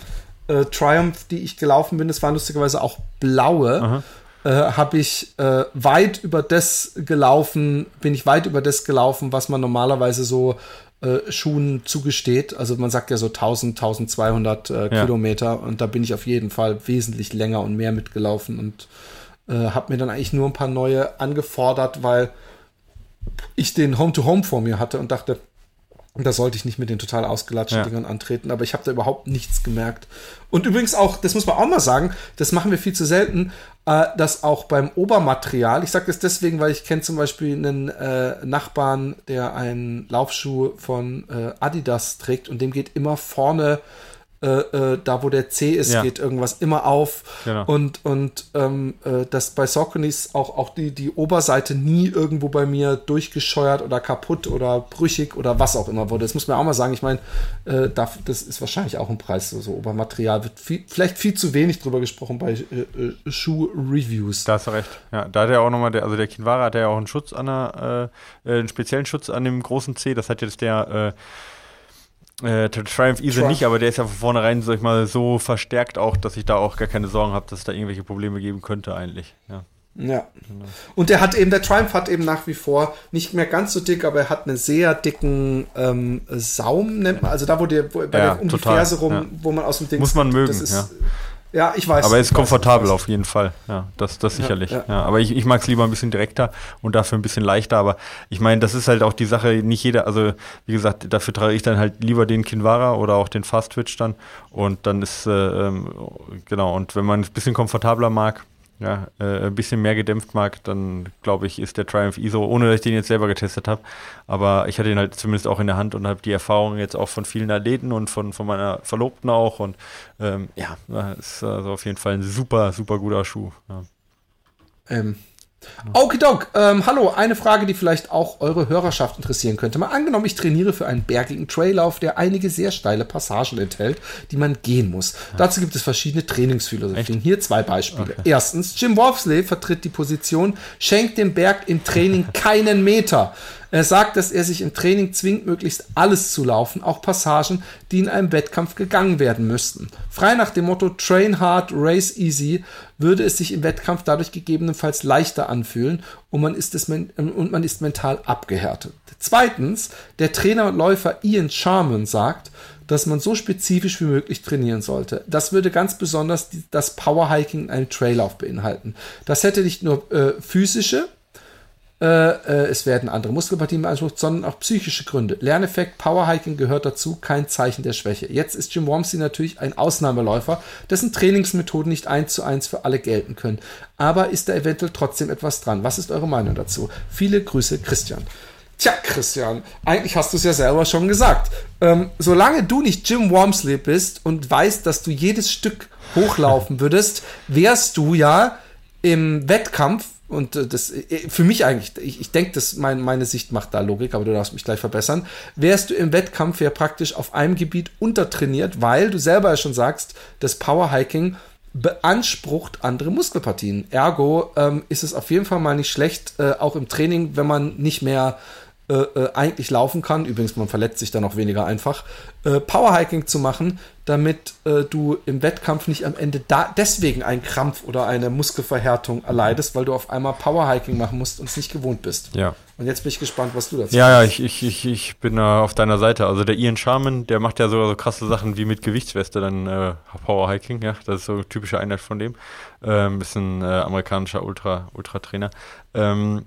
Triumph, die ich gelaufen bin, das waren lustigerweise auch blaue. Aha äh, habe ich äh, weit über das gelaufen, bin ich weit über das gelaufen, was man normalerweise so äh, Schuhen zugesteht. Also man sagt ja so 1000, 1200 äh, ja. Kilometer und da bin ich auf jeden Fall wesentlich länger und mehr mitgelaufen und äh, habe mir dann eigentlich nur ein paar neue angefordert, weil ich den Home-to-Home -Home vor mir hatte und dachte, da sollte ich nicht mit den total ausgelatschten ja. Dingern antreten, aber ich habe da überhaupt nichts gemerkt. Und übrigens auch, das muss man auch mal sagen, das machen wir viel zu selten, äh, dass auch beim Obermaterial, ich sage das deswegen, weil ich kenne zum Beispiel einen äh, Nachbarn, der einen Laufschuh von äh, Adidas trägt und dem geht immer vorne äh, äh, da wo der C ist, ja. geht irgendwas immer auf. Genau. Und, und ähm, äh, dass bei Sauconys auch, auch die, die Oberseite nie irgendwo bei mir durchgescheuert oder kaputt oder brüchig oder was auch immer wurde. Das muss man auch mal sagen. Ich meine, äh, das ist wahrscheinlich auch ein Preis, so, so Obermaterial. Wird viel, vielleicht viel zu wenig drüber gesprochen bei äh, äh, Schuh-Reviews. Da hast du recht. Ja, da hat er auch nochmal, der, also der Kinvara hat ja auch einen Schutz an der, einen speziellen Schutz an dem großen C. Das hat jetzt der äh, Triumph Easy nicht, aber der ist ja von vornherein, sag ich mal, so verstärkt auch, dass ich da auch gar keine Sorgen habe, dass es da irgendwelche Probleme geben könnte eigentlich. Ja. Ja. Genau. Und der hat eben, der Triumph hat eben nach wie vor nicht mehr ganz so dick, aber er hat einen sehr dicken ähm, Saum, nennt man, also da, wo der, wo, bei ja, der, um total, die Ferse rum, ja. wo man aus dem Ding. Muss man mögen, ist, ja. Ja, ich weiß. Aber er ist komfortabel auf jeden Fall. Ja, das, das sicherlich. Ja, ja. aber ich, ich mag es lieber ein bisschen direkter und dafür ein bisschen leichter. Aber ich meine, das ist halt auch die Sache, nicht jeder, also wie gesagt, dafür trage ich dann halt lieber den Kinvara oder auch den Fast Twitch dann. Und dann ist, äh, ähm, genau, und wenn man es ein bisschen komfortabler mag, ja, äh, ein bisschen mehr gedämpft mag, dann glaube ich, ist der Triumph ISO, ohne dass ich den jetzt selber getestet habe. Aber ich hatte ihn halt zumindest auch in der Hand und habe die Erfahrung jetzt auch von vielen Athleten und von, von meiner Verlobten auch. Und ähm, ja, ist also auf jeden Fall ein super, super guter Schuh. Ja. Ähm, Okidok, ähm, hallo, eine Frage, die vielleicht auch eure Hörerschaft interessieren könnte. Mal angenommen, ich trainiere für einen bergigen Traillauf, der einige sehr steile Passagen enthält, die man gehen muss. Ja. Dazu gibt es verschiedene Trainingsphilosophien. Hier zwei Beispiele. Okay. Erstens, Jim Worfsley vertritt die Position, schenkt dem Berg im Training *laughs* keinen Meter. Er sagt, dass er sich im Training zwingt, möglichst alles zu laufen, auch Passagen, die in einem Wettkampf gegangen werden müssten. Frei nach dem Motto Train hard, race easy würde es sich im Wettkampf dadurch gegebenenfalls leichter anfühlen und man ist, es und man ist mental abgehärtet. Zweitens, der Trainer und Läufer Ian Charman sagt, dass man so spezifisch wie möglich trainieren sollte. Das würde ganz besonders das Powerhiking in einem Traillauf beinhalten. Das hätte nicht nur äh, physische, es werden andere Muskelpartien beansprucht, sondern auch psychische Gründe. Lerneffekt, Powerhiking gehört dazu, kein Zeichen der Schwäche. Jetzt ist Jim Wormsley natürlich ein Ausnahmeläufer, dessen Trainingsmethoden nicht eins zu eins für alle gelten können. Aber ist da eventuell trotzdem etwas dran? Was ist eure Meinung dazu? Viele Grüße, Christian. Tja, Christian, eigentlich hast du es ja selber schon gesagt. Ähm, solange du nicht Jim Wormsley bist und weißt, dass du jedes Stück hochlaufen würdest, wärst du ja im Wettkampf und äh, das äh, für mich eigentlich, ich, ich denke, dass mein, meine Sicht macht da Logik, aber du darfst mich gleich verbessern. Wärst du im Wettkampf ja praktisch auf einem Gebiet untertrainiert, weil du selber ja schon sagst, das Powerhiking beansprucht andere Muskelpartien. Ergo ähm, ist es auf jeden Fall mal nicht schlecht, äh, auch im Training, wenn man nicht mehr äh, äh, eigentlich laufen kann, übrigens man verletzt sich dann auch weniger einfach, äh, Powerhiking zu machen, damit äh, du im Wettkampf nicht am Ende da deswegen einen Krampf oder eine Muskelverhärtung erleidest, weil du auf einmal Powerhiking machen musst und es nicht gewohnt bist. Ja. Und jetzt bin ich gespannt, was du dazu Ja, ja, ich, ich, ich, ich bin äh, auf deiner Seite. Also der Ian Sharman, der macht ja so, so krasse Sachen wie mit Gewichtsweste dann äh, Powerhiking, ja, das ist so eine typische Einheit von dem. Ein bisschen amerikanischer Ultra, Ultra-Trainer. Ähm,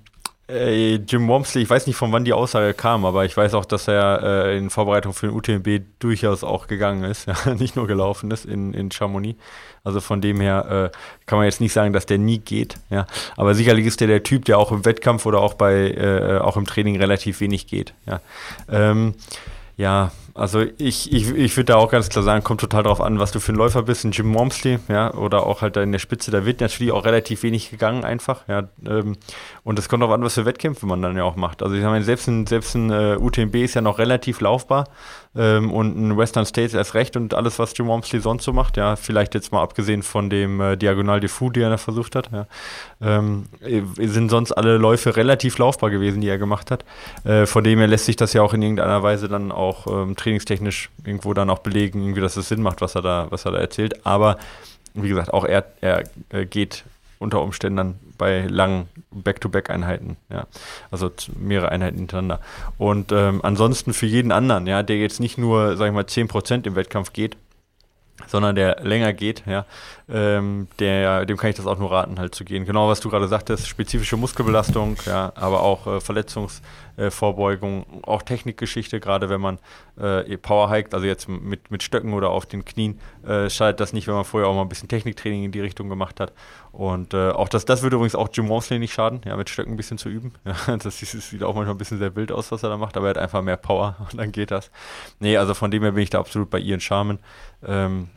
äh, Jim Wormsley, ich weiß nicht, von wann die Aussage kam, aber ich weiß auch, dass er äh, in Vorbereitung für den UTMB durchaus auch gegangen ist, *laughs* ja, nicht nur gelaufen ist in, in Chamonix. Also von dem her äh, kann man jetzt nicht sagen, dass der nie geht, ja. Aber sicherlich ist der der Typ, der auch im Wettkampf oder auch bei äh, auch im Training relativ wenig geht, ja. Ähm, ja, also ich, ich, ich würde da auch ganz klar sagen, kommt total darauf an, was du für ein Läufer bist. Ein Jim Wormsley, ja, oder auch halt in der Spitze, da wird natürlich auch relativ wenig gegangen einfach, ja. Ähm, und es kommt darauf an, was für Wettkämpfe man dann ja auch macht. Also ich meine, selbst ein, selbst ein uh, UTMB ist ja noch relativ laufbar ähm, und ein Western States erst recht und alles, was Jim Wormsley sonst so macht, ja, vielleicht jetzt mal abgesehen von dem äh, Diagonal de Fou, den er versucht hat, ja, ähm, äh, sind sonst alle Läufe relativ laufbar gewesen, die er gemacht hat. Äh, von dem her lässt sich das ja auch in irgendeiner Weise dann auch ähm, trainingstechnisch irgendwo dann auch belegen, irgendwie, dass es Sinn macht, was er da, was er da erzählt. Aber wie gesagt, auch er, er geht unter Umständen dann bei langen Back-to-Back-Einheiten, ja. Also mehrere Einheiten hintereinander. Und ähm, ansonsten für jeden anderen, ja, der jetzt nicht nur, sag ich mal, 10% im Wettkampf geht, sondern der länger geht, ja, ähm, der, dem kann ich das auch nur raten, halt zu gehen. Genau, was du gerade sagtest, spezifische Muskelbelastung, ja, aber auch äh, Verletzungsvorbeugung, äh, auch Technikgeschichte, gerade wenn man äh, Power hiked, also jetzt mit, mit Stöcken oder auf den Knien, äh, schadet das nicht, wenn man vorher auch mal ein bisschen Techniktraining in die Richtung gemacht hat. Und äh, auch das, das würde übrigens auch Jim Wormsley nicht schaden, ja, mit Stöcken ein bisschen zu üben. Ja, *laughs* das, das sieht auch manchmal ein bisschen sehr wild aus, was er da macht, aber er hat einfach mehr Power *laughs* und dann geht das. Nee, also von dem her bin ich da absolut bei Ian Sharman. Ähm,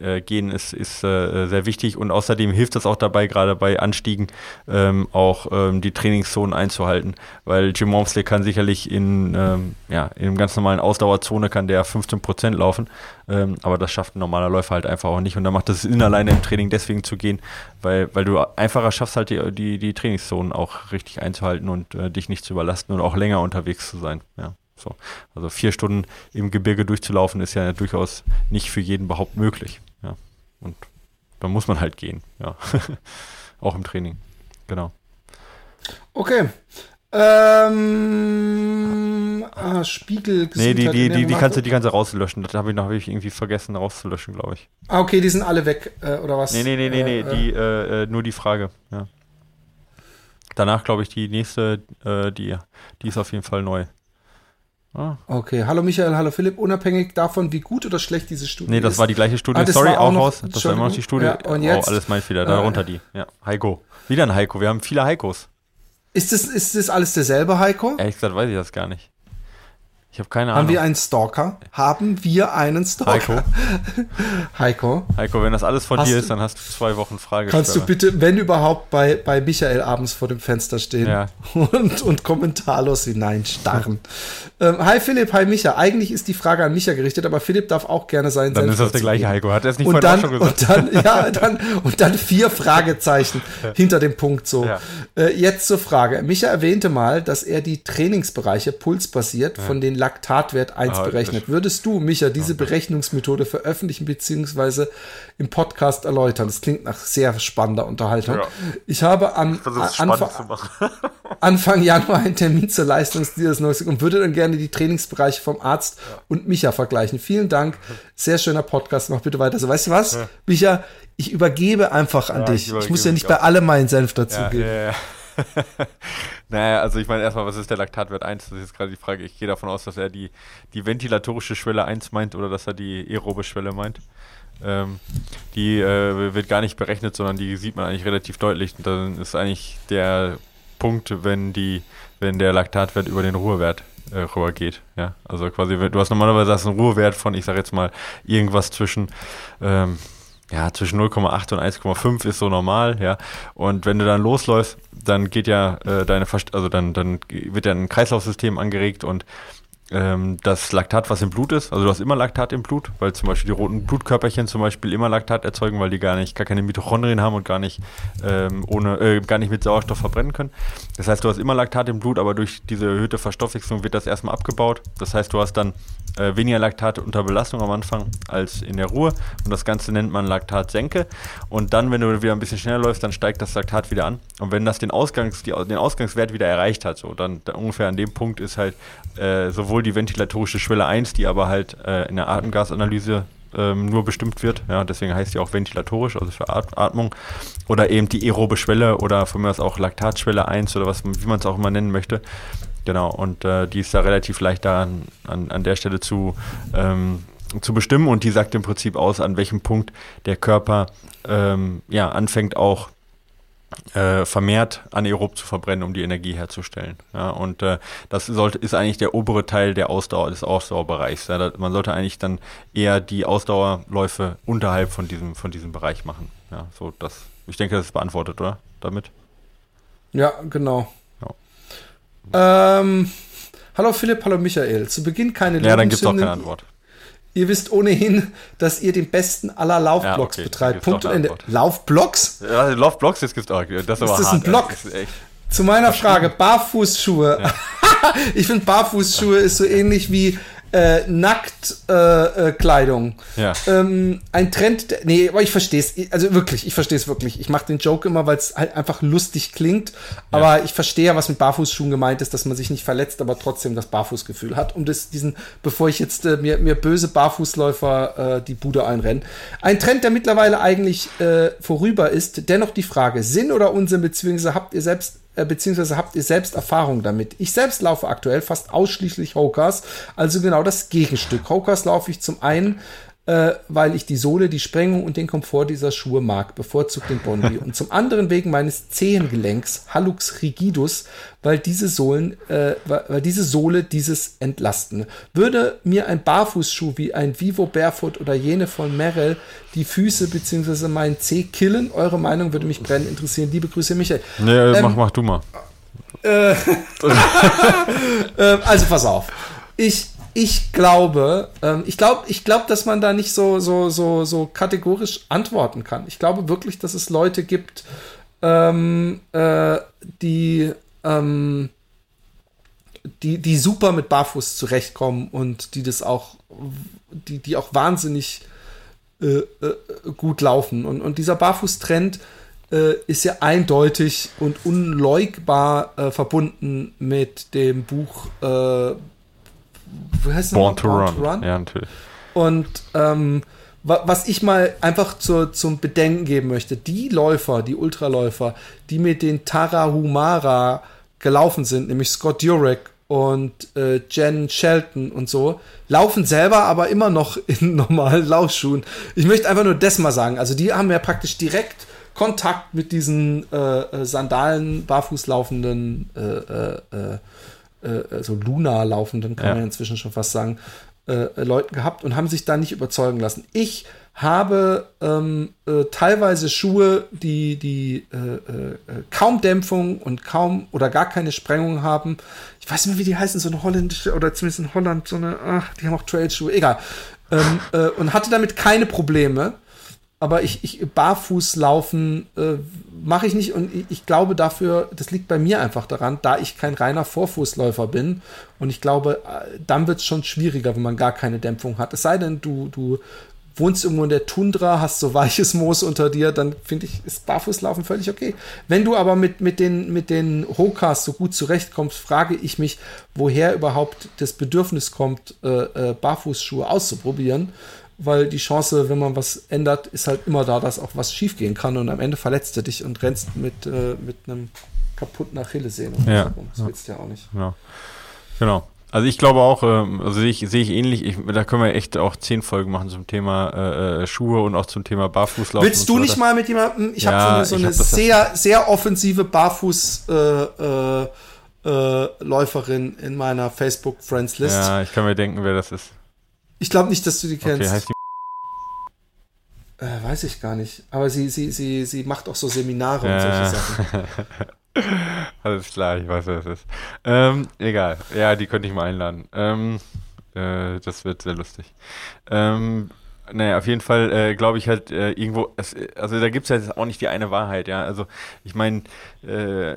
äh, gehen ist, ist äh, sehr wichtig. Und außerdem hilft das auch dabei, gerade bei Anstiegen ähm, auch ähm, die Trainingszonen einzuhalten, weil Jim Wormsley kann sicherlich in, ähm, ja, in einem ganz normalen Ausdauerzone kann der 15 Prozent laufen, ähm, aber das schafft ein normaler Läufer halt einfach auch nicht. Und da macht es Sinn, alleine im Training deswegen zu gehen, weil, weil du einfacher schaffst halt die, die, die Trainingszonen auch richtig einzuhalten und äh, dich nicht zu überlasten und auch länger unterwegs zu sein, ja. So. Also vier Stunden im Gebirge durchzulaufen ist ja durchaus nicht für jeden überhaupt möglich. Ja. Und da muss man halt gehen, ja. *laughs* Auch im Training. Genau. Okay. Ähm, ah, Spiegel. Nee, die, die, die, die, kannst du, die kannst du rauslöschen. Das habe ich noch hab ich irgendwie vergessen rauszulöschen, glaube ich. Ah, okay, die sind alle weg, äh, oder was? Nee, nee, nee, nee, nee äh, die, äh, äh, nur die Frage, ja. Danach, glaube ich, die nächste, äh, die, die ist auf jeden Fall neu. Ah. Okay, hallo Michael, hallo Philipp. Unabhängig davon, wie gut oder schlecht diese Studie ist. Nee, das ist. war die gleiche Studie. Ah, Sorry, auch, auch raus. Das war immer noch die Studie. Ja, und jetzt? Oh, alles mein Fehler. Darunter äh, die. Ja, Heiko. Wieder ein Heiko. Wir haben viele Heikos. Ist das, ist das alles derselbe Heiko? Ehrlich gesagt weiß ich das gar nicht. Ich habe keine Haben Ahnung. wir einen Stalker? Haben wir einen Stalker? Heiko? *laughs* Heiko, Heiko, wenn das alles von Hast dir ist, dann hast du zwei Wochen Frage. kannst du bitte, wenn überhaupt, bei, bei Michael abends vor dem Fenster stehen Ja. *laughs* und, und kommentarlos hineinstarren? ähm, hi Philipp, hi Micha. Eigentlich ist die Frage an Micha gerichtet, aber Philipp darf auch gerne sein. Dann ist das der gleiche. Heiko. Hat er es nicht und vorhin dann, auch schon gesagt? und dann, ja, dann, und dann vier Fragezeichen *laughs* hinter dem Punkt so. Ja. Äh, jetzt zur Frage. Micha erwähnte mal, dass er die Trainingsbereiche pulsbasiert von den Laktatwert 1 Ah, berechnet. Würdest du, Micha, diese Berechnungsmethode veröffentlichen bzw. im Podcast erläutern? Das klingt nach sehr spannender Unterhaltung. Ja. Ich habe am Anfang, machen. *laughs* Anfang Januar einen Termin zur Leistungsdiagnostik und würde dann gerne die Trainingsbereiche vom Arzt und Micha vergleichen. Vielen Dank. Sehr schöner Podcast. Mach bitte weiter so. Weißt du was, Micha? Ich übergebe einfach an Ja, dich. ich Ich, muss ja nicht bei allem meinen Senf Ja, dazugeben. *laughs* ja, ja. naja, also ich meine erstmal, was ist der Laktatwert 1? Das ist jetzt gerade die Frage. Ich gehe davon aus, dass er die, die ventilatorische Schwelle 1 meint oder dass er die aerobe Schwelle meint. Ähm, die äh, wird gar nicht berechnet, sondern die sieht man eigentlich relativ deutlich. Und dann ist eigentlich der Punkt, wenn die, wenn der Laktatwert über den Ruhewert äh, rüber geht. Ja, also quasi, du hast normalerweise einen Ruhewert von, ich sage jetzt mal, irgendwas zwischen ähm, ja, zwischen 0,8 und 1,5 ist so normal, ja. Und wenn du dann losläufst, dann geht ja äh, deine, Verst also dann, dann wird ja ein Kreislaufsystem angeregt und ähm, das Laktat, was im Blut ist, also du hast immer Laktat im Blut, weil zum Beispiel die roten Blutkörperchen zum Beispiel immer Laktat erzeugen, weil die gar nicht, gar keine Mitochondrien haben und gar nicht ähm, ohne, äh, gar nicht mit Sauerstoff verbrennen können. Das heißt, du hast immer Laktat im Blut, aber durch diese erhöhte Verstoffwechslung wird das erstmal abgebaut. Das heißt, du hast dann äh, weniger Laktat unter Belastung am Anfang als in der Ruhe und das Ganze nennt man Laktatsenke. Und dann, wenn du wieder ein bisschen schneller läufst, dann steigt das Laktat wieder an. Und wenn das den, Ausgangs, die, den Ausgangswert wieder erreicht hat, so dann da ungefähr an dem Punkt ist halt äh, sowohl die ventilatorische Schwelle 1, die aber halt äh, in der Atemgasanalyse ähm, nur bestimmt wird, ja, deswegen heißt die auch ventilatorisch, also für At Atmung, oder eben die aerobe Schwelle oder von mir aus auch Laktatschwelle 1 oder was, wie man es auch immer nennen möchte. Genau, und äh, die ist da relativ leicht da an, an, an der Stelle zu, ähm, zu bestimmen und die sagt im Prinzip aus, an welchem Punkt der Körper ähm, ja, anfängt auch äh, vermehrt anaerob zu verbrennen, um die Energie herzustellen. Ja, und äh, das sollte, ist eigentlich der obere Teil der Ausdauer, des Ausdauerbereichs. Ja, man sollte eigentlich dann eher die Ausdauerläufe unterhalb von diesem, von diesem Bereich machen. Ja, so das, ich denke, das ist beantwortet, oder? Damit? Ja, genau. Ähm, hallo Philipp, hallo Michael. Zu Beginn keine Ja, dann gibt es auch keine Antwort. Ihr wisst ohnehin, dass ihr den besten aller Laufblogs Ja, okay, betreibt. Punkt eine Ende. Laufblogs? Ja, Love Blocks, jetzt gibt's auch. Das ist, aber das ein Block? Das ist Zu meiner Frage, Barfußschuhe. *laughs* ich finde, Barfußschuhe ist so ähnlich wie äh, Nacktkleidung. Äh, Kleidung. ja. ähm, ein Trend, der- nee, aber ich verstehe es, also wirklich, ich verstehe es wirklich. Ich mache den Joke immer, weil es halt einfach lustig klingt, aber ich verstehe ja, was mit Barfußschuhen gemeint ist, dass man sich nicht verletzt, aber trotzdem das Barfußgefühl hat, um das, diesen, bevor ich jetzt äh, mir, mir böse Barfußläufer äh, die Bude einrennen. Ein Trend, der mittlerweile eigentlich äh, vorüber ist, dennoch die Frage, Sinn oder Unsinn, beziehungsweise habt ihr selbst äh, beziehungsweise habt ihr selbst Erfahrung damit. Ich selbst laufe aktuell fast ausschließlich Hokers, also genau das Gegenstück. Hokers laufe ich zum einen, äh, weil ich die Sohle, die Sprengung und den Komfort dieser Schuhe mag, bevorzugt den Bondi. und zum anderen wegen meines Zehengelenks, Hallux rigidus, weil diese Sohlen, äh, weil, diese Sohle dieses entlasten. Würde mir ein Barfußschuh wie ein Vivo Barefoot oder jene von Merrell die Füße beziehungsweise meinen Zeh killen? Eure Meinung würde mich brennend interessieren. Liebe Grüße, Michael. Nee, Ähm, mach, mach du mal. Ähm, *laughs* also pass auf. Ich, ich glaube, ähm, ich glaube, ich glaube, dass man da nicht so, so, so, so kategorisch antworten kann. Ich glaube wirklich, dass es Leute gibt, ähm, äh, die, ähm, die, die super mit Barfuß zurechtkommen und die das auch, die, die auch wahnsinnig äh, äh, gut laufen. Und, und dieser Barfußtrend äh, ist ja eindeutig und unleugbar äh, verbunden mit dem Buch äh, wie heißt es Born nochmal? to, run. Ja, natürlich. Und ähm, wa was ich mal einfach zur, zum Bedenken geben möchte, die Läufer, die Ultraläufer, die mit den Tarahumara gelaufen sind, nämlich Scott Jurek und äh, Jen Shelton und so, laufen selber aber immer noch *laughs* in normalen Laufschuhen. Ich möchte einfach nur das mal sagen. Also die haben ja praktisch direkt Kontakt mit diesen äh, äh, Sandalen, barfuß laufenden äh, äh, so lunar laufenden, kann Ja. man ja inzwischen schon fast sagen, äh, Leuten gehabt und haben sich da nicht überzeugen lassen. Ich habe ähm, äh, teilweise Schuhe, die, die äh, äh, kaum Dämpfung und kaum oder gar keine Sprengung haben. Ich weiß nicht mehr, wie die heißen, so eine holländische oder zumindest in Holland, so eine, ach, die haben auch Trailschuhe, egal. Ähm, äh, und hatte damit keine Probleme. Aber ich, ich barfuß laufen äh, mache ich nicht und ich, ich glaube dafür, das liegt bei mir einfach daran, da ich kein reiner Vorfußläufer bin und ich glaube, äh, dann wird es schon schwieriger, wenn man gar keine Dämpfung hat. Es sei denn, du, du wohnst irgendwo in der Tundra, hast so weiches Moos unter dir, dann finde ich, ist Barfußlaufen völlig okay. Wenn du aber mit, mit den, mit den Hokas so gut zurechtkommst, frage ich mich, woher überhaupt das Bedürfnis kommt, äh, äh, Barfußschuhe auszuprobieren. Weil die Chance, wenn man was ändert, ist halt immer da, dass auch was schiefgehen kann und am Ende verletzt du dich und rennst mit, äh, mit einem kaputten Achillessehne. Ja. so. Das willst du ja auch nicht. Genau. Genau. Also ich glaube auch, ähm, also sehe ich, sehe ich ähnlich, ich, da können wir echt auch zehn Folgen machen zum Thema äh, äh, Schuhe und auch zum Thema Barfußlaufen. Willst du so nicht mal mit jemandem? Ich Ja, habe so eine, so eine sehr, sehr offensive Barfußläuferin äh, äh, Läuferin in meiner Facebook-Friends-List. Ja, ich kann mir denken, wer das ist. Ich glaube nicht, dass du die Okay, kennst. heißt die äh, weiß ich gar nicht. Aber sie, sie, sie, sie macht auch so Seminare und Ja. solche Sachen. *laughs* Alles klar, ich weiß, wer das ist. Ähm, egal. Ja, die könnte ich mal einladen. Ähm, äh, das wird sehr lustig. Ähm, naja, auf jeden Fall äh, glaube ich halt äh, irgendwo, es, also da gibt es ja jetzt auch nicht die eine Wahrheit, ja. Also ich meine, äh,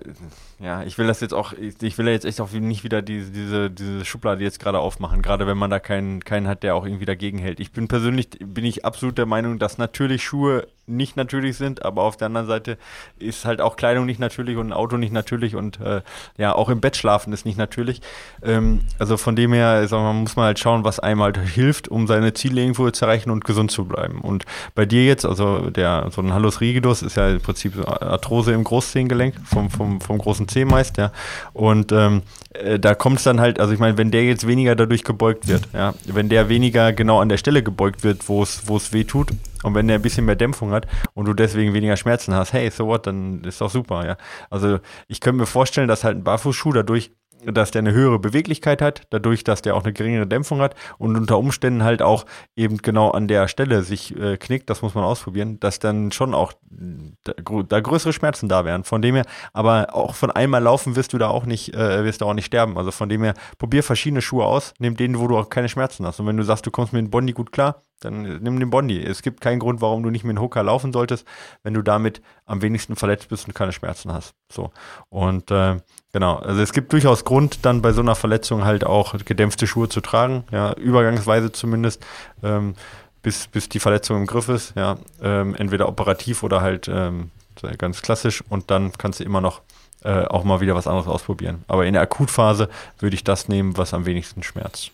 ja, ich will das jetzt auch, ich, will jetzt echt auch nicht wieder diese, diese, diese Schublade jetzt gerade aufmachen, gerade wenn man da keinen, keinen hat, der auch irgendwie dagegen hält. Ich bin persönlich, bin ich absolut der Meinung, dass natürlich Schuhe nicht natürlich sind, aber auf der anderen Seite ist halt auch Kleidung nicht natürlich und ein Auto nicht natürlich und äh, ja, auch im Bett schlafen ist nicht natürlich. Ähm, also von dem her, sagen wir, muss man halt schauen, was einem halt hilft, um seine Ziele irgendwo zu erreichen und gesund zu bleiben. Und bei dir jetzt, also der, so ein Hallus rigidus ist ja im Prinzip Arthrose im Großzehengelenk vom, vom, vom großen Zeh meist, ja. Und ähm, äh, da kommt es dann halt, also ich meine, wenn der jetzt weniger dadurch gebeugt wird, ja, wenn der weniger genau an der Stelle gebeugt wird, wo es weh tut, und wenn der ein bisschen mehr Dämpfung hat und du deswegen weniger Schmerzen hast, hey, so what, dann ist doch super, ja. Also ich könnte mir vorstellen, dass halt ein Barfußschuh dadurch, dass der eine höhere Beweglichkeit hat, dadurch, dass der auch eine geringere Dämpfung hat und unter Umständen halt auch eben genau an der Stelle sich äh, knickt, das muss man ausprobieren, dass dann schon auch da, da größere Schmerzen da wären. Von dem her, aber auch von einmal laufen wirst du da auch nicht, äh, wirst du auch nicht sterben. Also von dem her, probier verschiedene Schuhe aus, nimm den, wo du auch keine Schmerzen hast. Und wenn du sagst, du kommst mit dem Bondi gut klar, dann nimm den Bondi. Es gibt keinen Grund, warum du nicht mit dem Hooker laufen solltest, wenn du damit am wenigsten verletzt bist und keine Schmerzen hast. So. Und äh, genau, also es gibt durchaus Grund, dann bei so einer Verletzung halt auch gedämpfte Schuhe zu tragen, ja, übergangsweise zumindest. Ähm, bis, bis die Verletzung im Griff ist, ja, ähm, entweder operativ oder halt ähm, ganz klassisch und dann kannst du immer noch äh, auch mal wieder was anderes ausprobieren. Aber in der Akutphase würde ich das nehmen, was am wenigsten schmerzt.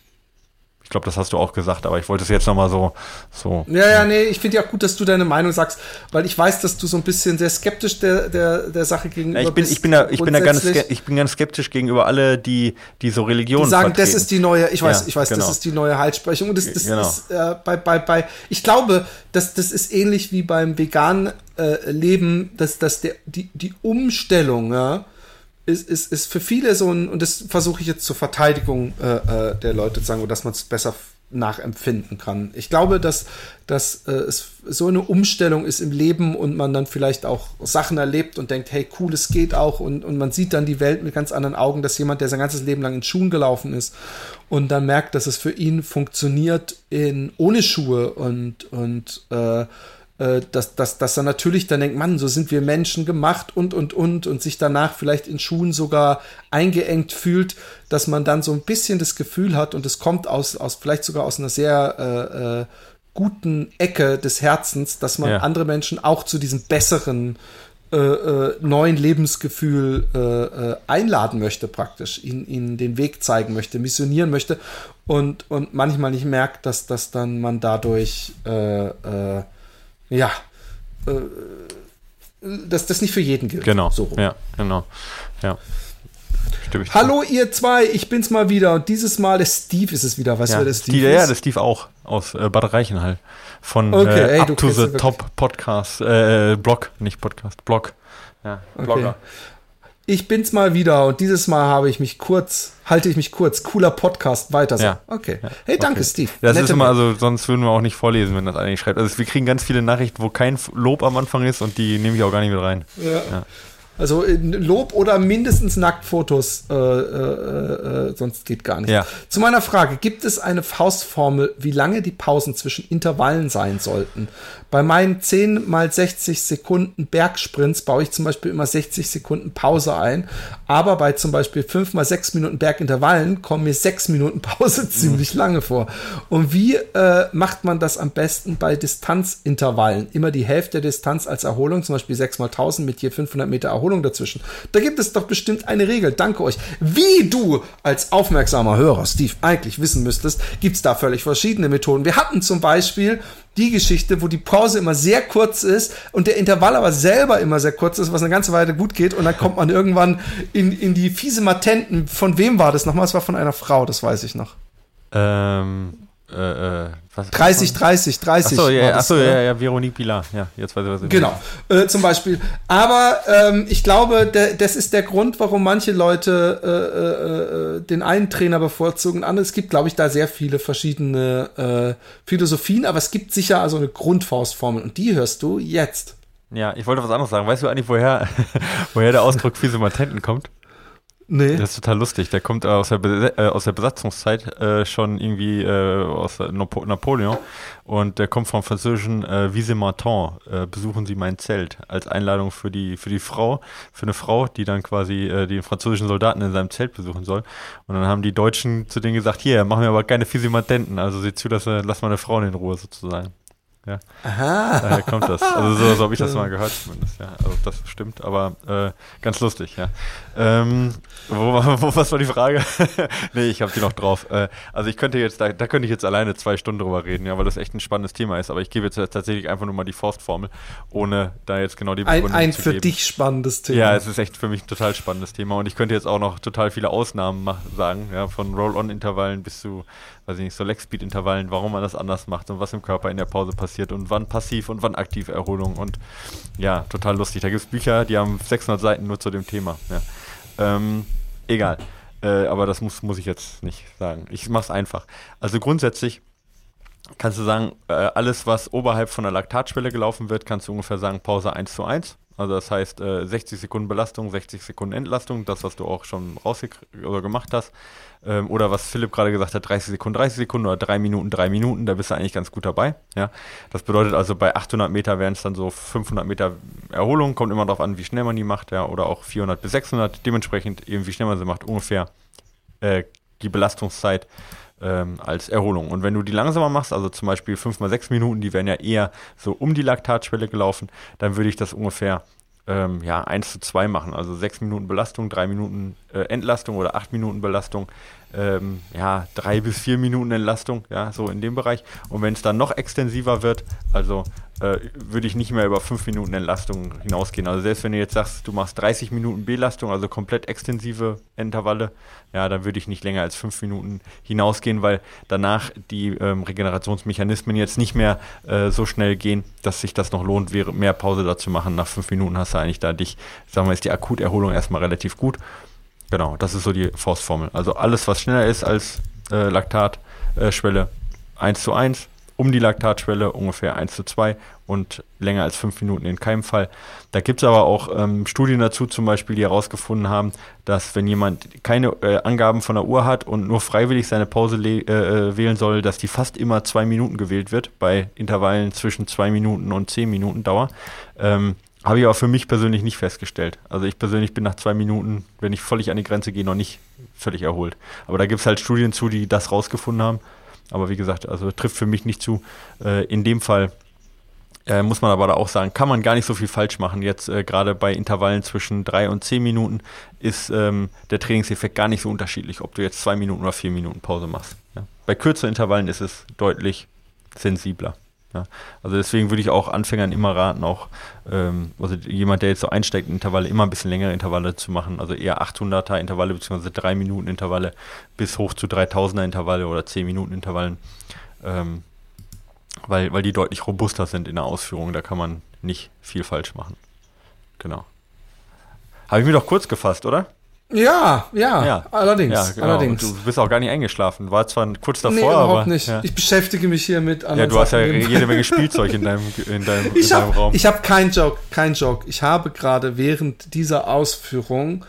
Ich glaube, das hast du auch gesagt, aber ich wollte es jetzt nochmal so, so. Ja, ja, nee, ich finde ja gut, dass du deine Meinung sagst, weil ich weiß, dass du so ein bisschen sehr skeptisch der, der, der Sache gegenüber Ja, ich bin, bist. ich bin da, ich bin da ganz, ich bin ganz skeptisch gegenüber alle, die, die so Religionen Die sagen, das vertreten. ist die neue, ich weiß, Ja, ich weiß, genau. das ist die neue Heilsprechung. Und das, das Genau. ist äh, bei, bei, bei, ich glaube, dass das ist ähnlich wie beim veganen äh, Leben, dass, dass der, die, die Umstellung, ja, ist, ist, ist für viele so ein, und das versuche ich jetzt zur Verteidigung äh, äh, der Leute zu sagen, dass man es besser nachempfinden kann. Ich glaube, dass, dass äh, es so eine Umstellung ist im Leben und man dann vielleicht auch Sachen erlebt und denkt, hey, cool, es geht auch und, und man sieht dann die Welt mit ganz anderen Augen, dass jemand, der sein ganzes Leben lang in Schuhen gelaufen ist und dann merkt, dass es für ihn funktioniert in ohne Schuhe und, und äh, äh, dass, dass, dass er natürlich dann denkt, Mann, so sind wir Menschen gemacht und, und, und, und sich danach vielleicht in Schuhen sogar eingeengt fühlt, dass man dann so ein bisschen das Gefühl hat und es kommt aus, aus vielleicht sogar aus einer sehr äh, äh, guten Ecke des Herzens, dass man Ja. andere Menschen auch zu diesem besseren äh, äh, neuen Lebensgefühl äh, äh, einladen möchte, praktisch, ihnen, ihnen den Weg zeigen möchte, missionieren möchte und, und manchmal nicht merkt, dass, dass dann man dadurch äh, äh, ja, äh, dass das nicht für jeden gilt. Genau. So rum. Ja, genau. Ja. Zu. Hallo ihr zwei, ich bin's mal wieder und dieses Mal der Steve ist es wieder. Weißt du, Ja, wer der Steve Steve, ist? ja, der Steve auch aus äh, Bad Reichenhall. Von Okay, äh, ey, Up du to the. Top Podcast, äh, Blog, nicht Podcast, Blog. Ja, Blogger. Ich bin's mal wieder und dieses Mal habe ich mich kurz, halte ich mich kurz. Cooler Podcast, weiter so. Ja. Okay. Hey, danke, Okay. Steve. Das Nette ist immer, also sonst würden wir auch nicht vorlesen, wenn das eigentlich schreibt. Also wir kriegen ganz viele Nachrichten, wo kein Lob am Anfang ist und die nehme ich auch gar nicht mit rein. Ja. Also Lob oder mindestens Nacktfotos, äh, äh, äh, sonst geht gar nicht. Ja. Zu meiner Frage, gibt es eine Faustformel, wie lange die Pausen zwischen Intervallen sein sollten? Bei meinen 10 mal 60 Sekunden Bergsprints baue ich zum Beispiel immer 60 Sekunden Pause ein, aber bei zum Beispiel 5 mal 6 Minuten Bergintervallen kommen mir 6 Minuten Pause *laughs* ziemlich lange vor. Und wie äh, macht man das am besten bei Distanzintervallen? Immer die Hälfte der Distanz als Erholung, zum Beispiel 6 mal 1000 mit je 500 Meter Erholung dazwischen. Da gibt es doch bestimmt eine Regel. Danke euch. Wie du als aufmerksamer Hörer, Steve, eigentlich wissen müsstest, gibt es da völlig verschiedene Methoden. Wir hatten zum Beispiel die Geschichte, wo die Pause immer sehr kurz ist und der Intervall aber selber immer sehr kurz ist, was eine ganze Weile gut geht und dann kommt man irgendwann in, in die fiese Matenten. Von wem war das nochmal? Es war von einer Frau, das weiß ich noch. Ähm, äh, äh, was? 30, 30, 30. Achso, ja, achso, äh, ja, ja, Veronique Pilar. Ja, jetzt weiß ich, was du Genau, äh, zum Beispiel. Aber ähm, ich glaube, der, das ist der Grund, warum manche Leute äh, äh, äh, den einen Trainer bevorzugen. Andere, es gibt, glaube ich, da sehr viele verschiedene Philosophien, aber es gibt sicher also eine Grundfaustformel und die hörst du jetzt. Ja, ich wollte was anderes sagen. Weißt du eigentlich, woher, *laughs* woher der Ausdruck fiese Matenten kommt? Nee. Das ist total lustig. Der kommt aus der, Bes äh, aus der Besatzungszeit äh, schon irgendwie äh, aus Napo Napoleon und der kommt vom französischen äh, Vise Martin, äh, besuchen Sie mein Zelt, als Einladung für die, für die Frau, für eine Frau, die dann quasi äh, den französischen Soldaten in seinem Zelt besuchen soll. Und dann haben die Deutschen zu denen gesagt, hier, machen wir aber keine Fisimatenten, also sieh zu, dass äh, lass mal eine Frau in Ruhe sozusagen. Ja. Aha. Daher kommt das. Also so, so habe ich das mal gehört zumindest, ja. Also das stimmt, aber äh, ganz lustig, ja. Ähm, wo, war- wo, was war die Frage? *laughs* nee, ich habe die noch drauf. Äh, also ich könnte jetzt, da, da könnte ich jetzt alleine zwei Stunden drüber reden, ja, weil das echt ein spannendes Thema ist. Aber ich gebe jetzt tatsächlich einfach nur mal die Faustformel, ohne da jetzt genau die Ein, Begründung ein zu für geben. dich spannendes Thema. Ja, es ist echt für mich ein total spannendes Thema und ich könnte jetzt auch noch total viele Ausnahmen mach, sagen, ja, von Roll-on-Intervallen bis zu, weiß ich nicht, so Leg-Speed-Intervallen, warum man das anders macht und was im Körper in der Pause passiert und wann passiv und wann aktiv Erholung und ja, total lustig. Da gibt es Bücher, die haben 600 Seiten nur zu dem Thema. Ja. Ähm, egal, äh, aber das muss, muss ich jetzt nicht sagen. Ich mache es einfach. Also grundsätzlich kannst du sagen, äh, alles, was oberhalb von der Laktatschwelle gelaufen wird, kannst du ungefähr sagen, Pause 1 zu 1. Also das heißt äh, 60 Sekunden Belastung, 60 Sekunden Entlastung, das, was du auch schon rausgekriegt oder gemacht hast. Ähm, oder was Philipp gerade gesagt hat, 30 Sekunden, 30 Sekunden oder 3 Minuten, 3 Minuten, da bist du eigentlich ganz gut dabei. Ja? Das bedeutet also, bei 800 Meter wären es dann so 500 Meter Erholung, kommt immer darauf an, wie schnell man die macht, ja, oder auch 400 bis 600, dementsprechend eben wie schnell man sie macht, ungefähr äh, die Belastungszeit ähm, als Erholung. Und wenn du die langsamer machst, also zum Beispiel 5 mal 6 Minuten, die wären ja eher so um die Laktatschwelle gelaufen, dann würde ich das ungefähr ähm, ja, 1 zu 2 machen. Also 6 Minuten Belastung, 3 Minuten äh, Entlastung oder 8 Minuten Belastung, ähm, ja, 3 bis 4 Minuten Entlastung, ja, so in dem Bereich. Und wenn es dann noch extensiver wird, also äh, würde ich nicht mehr über 5 Minuten Entlastung hinausgehen. Also selbst wenn du jetzt sagst, du machst 30 Minuten Belastung, also komplett extensive Intervalle, ja, dann würde ich nicht länger als 5 Minuten hinausgehen, weil danach die ähm, Regenerationsmechanismen jetzt nicht mehr äh, so schnell gehen, dass sich das noch lohnt, wäre mehr Pause dazu machen. Nach 5 Minuten hast du eigentlich da dich, sagen wir, ist die Akuterholung erstmal relativ gut. Genau, das ist so die Faustformel. Also alles, was schneller ist als äh, Laktatschwelle, 1 zu 1, um die Laktatschwelle ungefähr 1 zu 2 und länger als 5 Minuten in keinem Fall. Da gibt es aber auch ähm, Studien dazu, zum Beispiel, die herausgefunden haben, dass wenn jemand keine äh, Angaben von der Uhr hat und nur freiwillig seine Pause äh, äh, wählen soll, dass die fast immer 2 Minuten gewählt wird, bei Intervallen zwischen 2 Minuten und 10 Minuten Dauer. Ähm, habe ich aber für mich persönlich nicht festgestellt. Also ich persönlich bin nach zwei Minuten, wenn ich völlig an die Grenze gehe, noch nicht völlig erholt. Aber da gibt es halt Studien zu, die das rausgefunden haben. Aber wie gesagt, also trifft für mich nicht zu. Äh, in dem Fall äh, muss man aber da auch sagen, kann man gar nicht so viel falsch machen. Jetzt äh, gerade bei Intervallen zwischen drei und zehn Minuten ist ähm, der Trainingseffekt gar nicht so unterschiedlich, ob du jetzt zwei Minuten oder vier Minuten Pause machst. Ja. Bei kürzeren Intervallen ist es deutlich sensibler. Ja. Also deswegen würde ich auch Anfängern immer raten, auch ähm, also jemand, der jetzt so einsteigt in Intervalle, immer ein bisschen längere Intervalle zu machen. Also eher 800er Intervalle bzw. 3 Minuten Intervalle bis hoch zu 3000er Intervalle oder 10 Minuten Intervallen. Ähm, weil, weil die deutlich robuster sind in der Ausführung. Da kann man nicht viel falsch machen. Genau. Habe ich mir doch kurz gefasst, oder? Ja, ja, ja. allerdings. Ja, genau. allerdings. du bist auch gar nicht eingeschlafen. War zwar kurz davor, nee, überhaupt aber. nicht. Ja. Ich beschäftige mich hier mit anderen. Ja, du hast ja jede Menge *laughs* Spielzeug in deinem, in deinem, ich in deinem hab, Raum. Ich habe keinen Joke, keinen Joke. Ich habe gerade während dieser Ausführung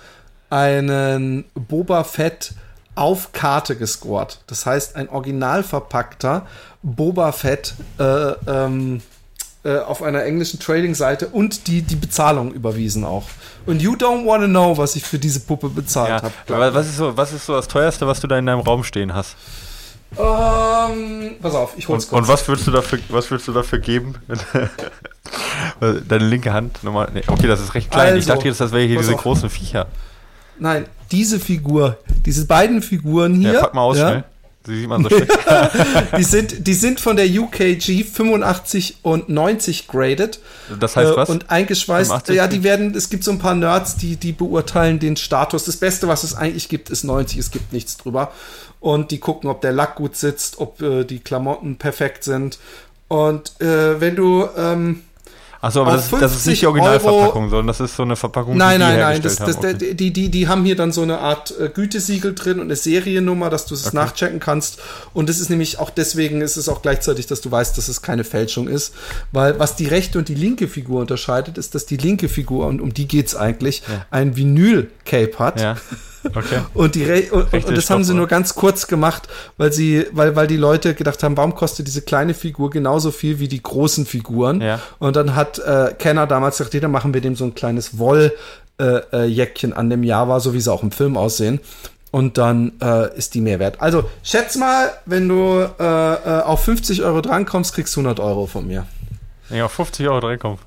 einen Boba Fett auf Karte gescored. Das heißt, ein original verpackter Boba Fett äh, ähm, äh, auf einer englischen Trading-Seite und die, die Bezahlung überwiesen auch. Und you don't want to know, was ich für diese Puppe bezahlt ja, habe. Was ist, so, was ist so das teuerste, was du da in deinem Raum stehen hast? Ähm, pass auf, ich hol's und, kurz. Und was würdest du dafür, was würdest du dafür geben? *laughs* Deine linke Hand nochmal. Nee, okay, das ist recht klein. Also, ich dachte jetzt, das wäre hier diese auf. großen Viecher. Nein, diese Figur, diese beiden Figuren hier. Ja, pack mal aus, ja, schnell. Die sieht man so schlecht. *laughs* die, sind, die sind von der UKG 85 und 90 graded. Das heißt was? Und eingeschweißt. 85? Ja, die werden, es gibt so ein paar Nerds, die, die beurteilen den Status. Das Beste, was es eigentlich gibt, ist 90. Es gibt nichts drüber. Und die gucken, ob der Lack gut sitzt, ob äh, die Klamotten perfekt sind. Und äh, wenn du ähm, Achso, aber das, das, ist nicht die Originalverpackung, Euro, sondern das ist so eine Verpackung, nein, die nein, die nein, das, das, okay. die, die, die haben hier dann so eine Art äh, Gütesiegel drin und eine Seriennummer, dass du es okay. nachchecken kannst. Und das ist nämlich auch deswegen ist es auch gleichzeitig, dass du weißt, dass es keine Fälschung ist. Weil was die rechte und die linke Figur unterscheidet, ist, dass die linke Figur, und um die geht's eigentlich, ja. ein Vinyl-Cape hat. Ja. *laughs* Okay. *laughs* Und, die Re und, und, das haben sie nur ganz kurz gemacht, weil sie, weil, weil die Leute gedacht haben, warum kostet diese kleine Figur genauso viel wie die großen Figuren? Ja. Und dann hat äh, Kenner damals gesagt, dann machen wir dem so ein kleines Wolljäckchen äh, äh, an dem Java, so wie sie auch im Film aussehen. Und dann äh, ist die mehr wert. Also schätz mal, wenn du äh, äh auf 50 Euro drankommst, kriegst du 100 Euro von mir. Ja, auf 50 Euro drankommen.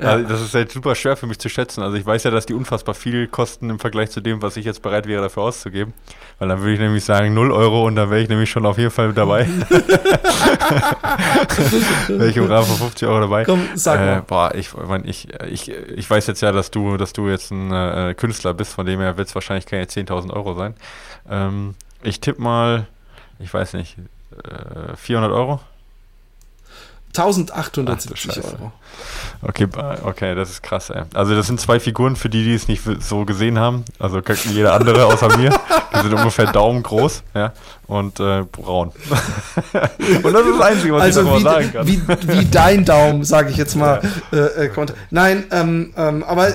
Ja. Also das ist halt super schwer für mich zu schätzen. Also ich weiß ja, dass die unfassbar viel kosten im Vergleich zu dem, was ich jetzt bereit wäre dafür auszugeben. Weil dann würde ich nämlich sagen 0 Euro und dann wäre ich nämlich schon auf jeden Fall dabei. *laughs* wäre ich im Rahmen von 50 Euro dabei. Komm, sag mal. Äh, boah, ich, ich, ich, ich weiß jetzt ja, dass du, dass du jetzt ein äh, Künstler bist, von dem her wird es wahrscheinlich keine 10.000 Euro sein. Ähm, ich tippe mal, ich weiß nicht, äh, 400 Euro. 1870 Euro. Okay, okay, das ist krass, ey. Also das sind zwei Figuren, für die, die es nicht so gesehen haben. Also jeder andere außer *laughs* mir. Die sind ungefähr daumengroß, ja, und äh, braun. *laughs* und das ist das Einzige, was also ich darüber sagen kann. Wie, wie dein Daumen, sage ich jetzt mal. Ja. Äh, äh, Nein, ähm, ähm, aber äh,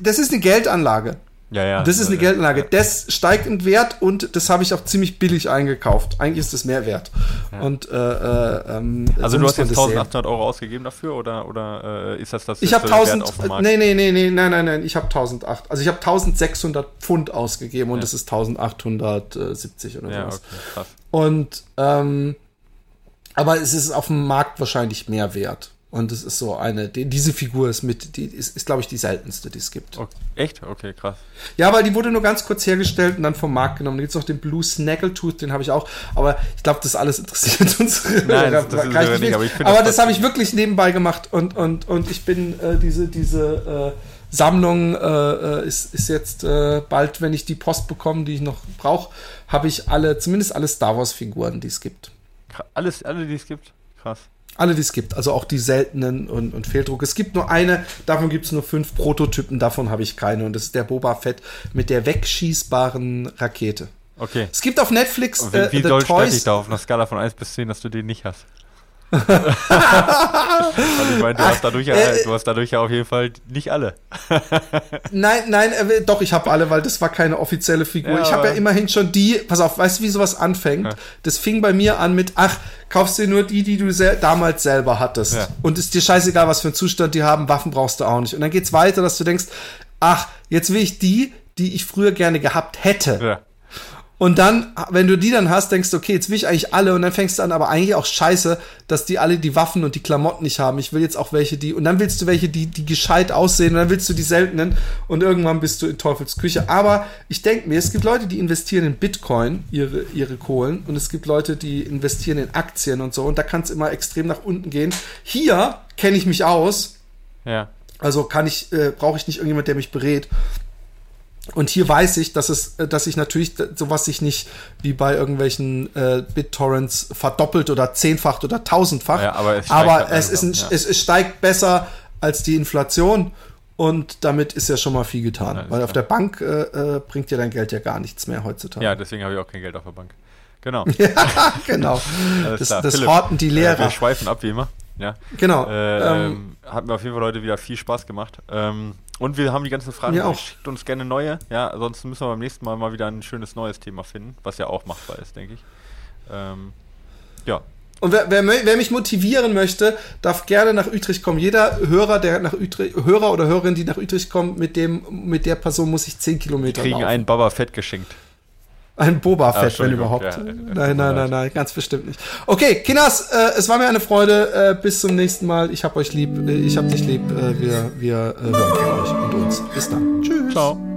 das ist eine Geldanlage. Ja, ja. Das ist eine Geldanlage. Ja. Das steigt im Wert und das habe ich auch ziemlich billig eingekauft. Eigentlich ist das mehr wert. Ja. Und, äh, äh, ähm, also du hast jetzt 1800 Euro ausgegeben dafür oder, oder äh, ist das das? Ich habe 1000, nee, nee, nee, nee, nein, nein, nein, ich habe 1008. Also ich habe 1600 Pfund ausgegeben und das ist 1870 oder ja, Okay, krass. Und, ähm, aber es ist auf dem Markt wahrscheinlich mehr wert. Und es ist so eine, die, diese Figur ist mit, die ist, ist glaube ich, die seltenste, die es gibt. Okay. Echt? Okay, krass. Ja, weil die wurde nur ganz kurz hergestellt und dann vom Markt genommen. Da gibt es noch den Blue Snaggletooth, den habe ich auch. Aber ich glaube, das alles interessiert *laughs* uns. Nein, das, das ist nicht, nicht, aber, aber das, das habe ich wirklich nebenbei gemacht und, und, und ich bin äh, diese, diese äh, Sammlung äh, äh, ist, ist jetzt äh, bald, wenn ich die Post bekomme, die ich noch brauche, habe ich alle, zumindest alle Star Wars-Figuren, die es gibt. Alles, alle, die es gibt? Krass. Alle, die es gibt, also auch die seltenen und, und Fehldruck. Es gibt nur eine, davon gibt es nur fünf Prototypen, davon habe ich keine. Und das ist der Boba Fett mit der wegschießbaren Rakete. Okay. Es gibt auf Netflix. Und wie, äh, wie doll stört dich da auf einer Skala von 1 bis 10, dass du den nicht hast? Ich meine, du, hast dadurch ja, äh, du hast dadurch ja auf jeden Fall nicht alle. nein, nein, äh, doch, ich habe alle, weil das war keine offizielle Figur. Ja, ich habe ja immerhin schon die, pass auf, weißt du, wie sowas anfängt? Ja. Das fing bei mir an mit, ach, kaufst dir nur die, die du sel damals selber hattest. Ja. Und ist dir scheißegal, was für einen Zustand die haben, Waffen brauchst du auch nicht. Und dann geht's weiter, dass du denkst, ach, jetzt will ich die, die ich früher gerne gehabt hätte. Ja. Und dann, wenn du die dann hast, denkst du, okay, jetzt will ich eigentlich alle und dann fängst du an, aber eigentlich auch scheiße, dass die alle die Waffen und die Klamotten nicht haben. Ich will jetzt auch welche, die, und dann willst du welche, die, die gescheit aussehen und dann willst du die seltenen und irgendwann bist du in Teufels Küche. Aber ich denke mir, es gibt Leute, die investieren in Bitcoin, ihre, ihre Kohlen, und es gibt Leute, die investieren in Aktien und so und da kann es immer extrem nach unten gehen. Hier kenne ich mich aus. Ja. Also kann ich, äh, brauche ich nicht irgendjemand, der mich berät. Und hier weiß ich, dass es, äh, dass ich natürlich sowas sich nicht wie bei irgendwelchen äh, BitTorrents verdoppelt oder zehnfacht oder tausendfacht. Ja, aber es, aber es, ist ein, ja. es, es steigt besser als die Inflation Und damit ist ja schon mal viel getan. Ja, weil auf der Bank äh, äh, bringt dir dein Geld ja gar nichts mehr heutzutage. Ja, deswegen habe ich auch kein Geld auf der Bank. Genau. *laughs* ja, genau. *laughs* das, das horten die Lehrer. Äh, wir schweifen ab, wie immer. Ja. Genau. Äh, ähm, ähm, hat mir auf jeden Fall heute wieder viel Spaß gemacht. Ähm, und wir haben die ganzen Fragen. Auch. Schickt uns gerne neue. Ja, ansonsten müssen wir beim nächsten Mal mal wieder ein schönes neues Thema finden, was ja auch machbar ist, denke ich. Ähm, ja. Und wer, wer, wer, mich motivieren möchte, darf gerne nach Utrecht kommen. Jeder Hörer, der nach Utrecht, Hörer oder Hörerin, die nach Utrecht kommt, mit dem, mit der Person muss ich 10 Kilometer Die kriegen laufen. einen Baba Fett geschenkt. Ein Boba Fett, ah, wenn überhaupt. Ja, nein, nein, nein, nein, ganz bestimmt nicht. Okay, Kinders, äh, es war mir eine Freude. Äh, bis zum nächsten Mal. Ich hab euch lieb. Äh, ich hab dich lieb. Äh, wir wir äh, hören von euch und uns. Bis dann. Tschüss. Ciao.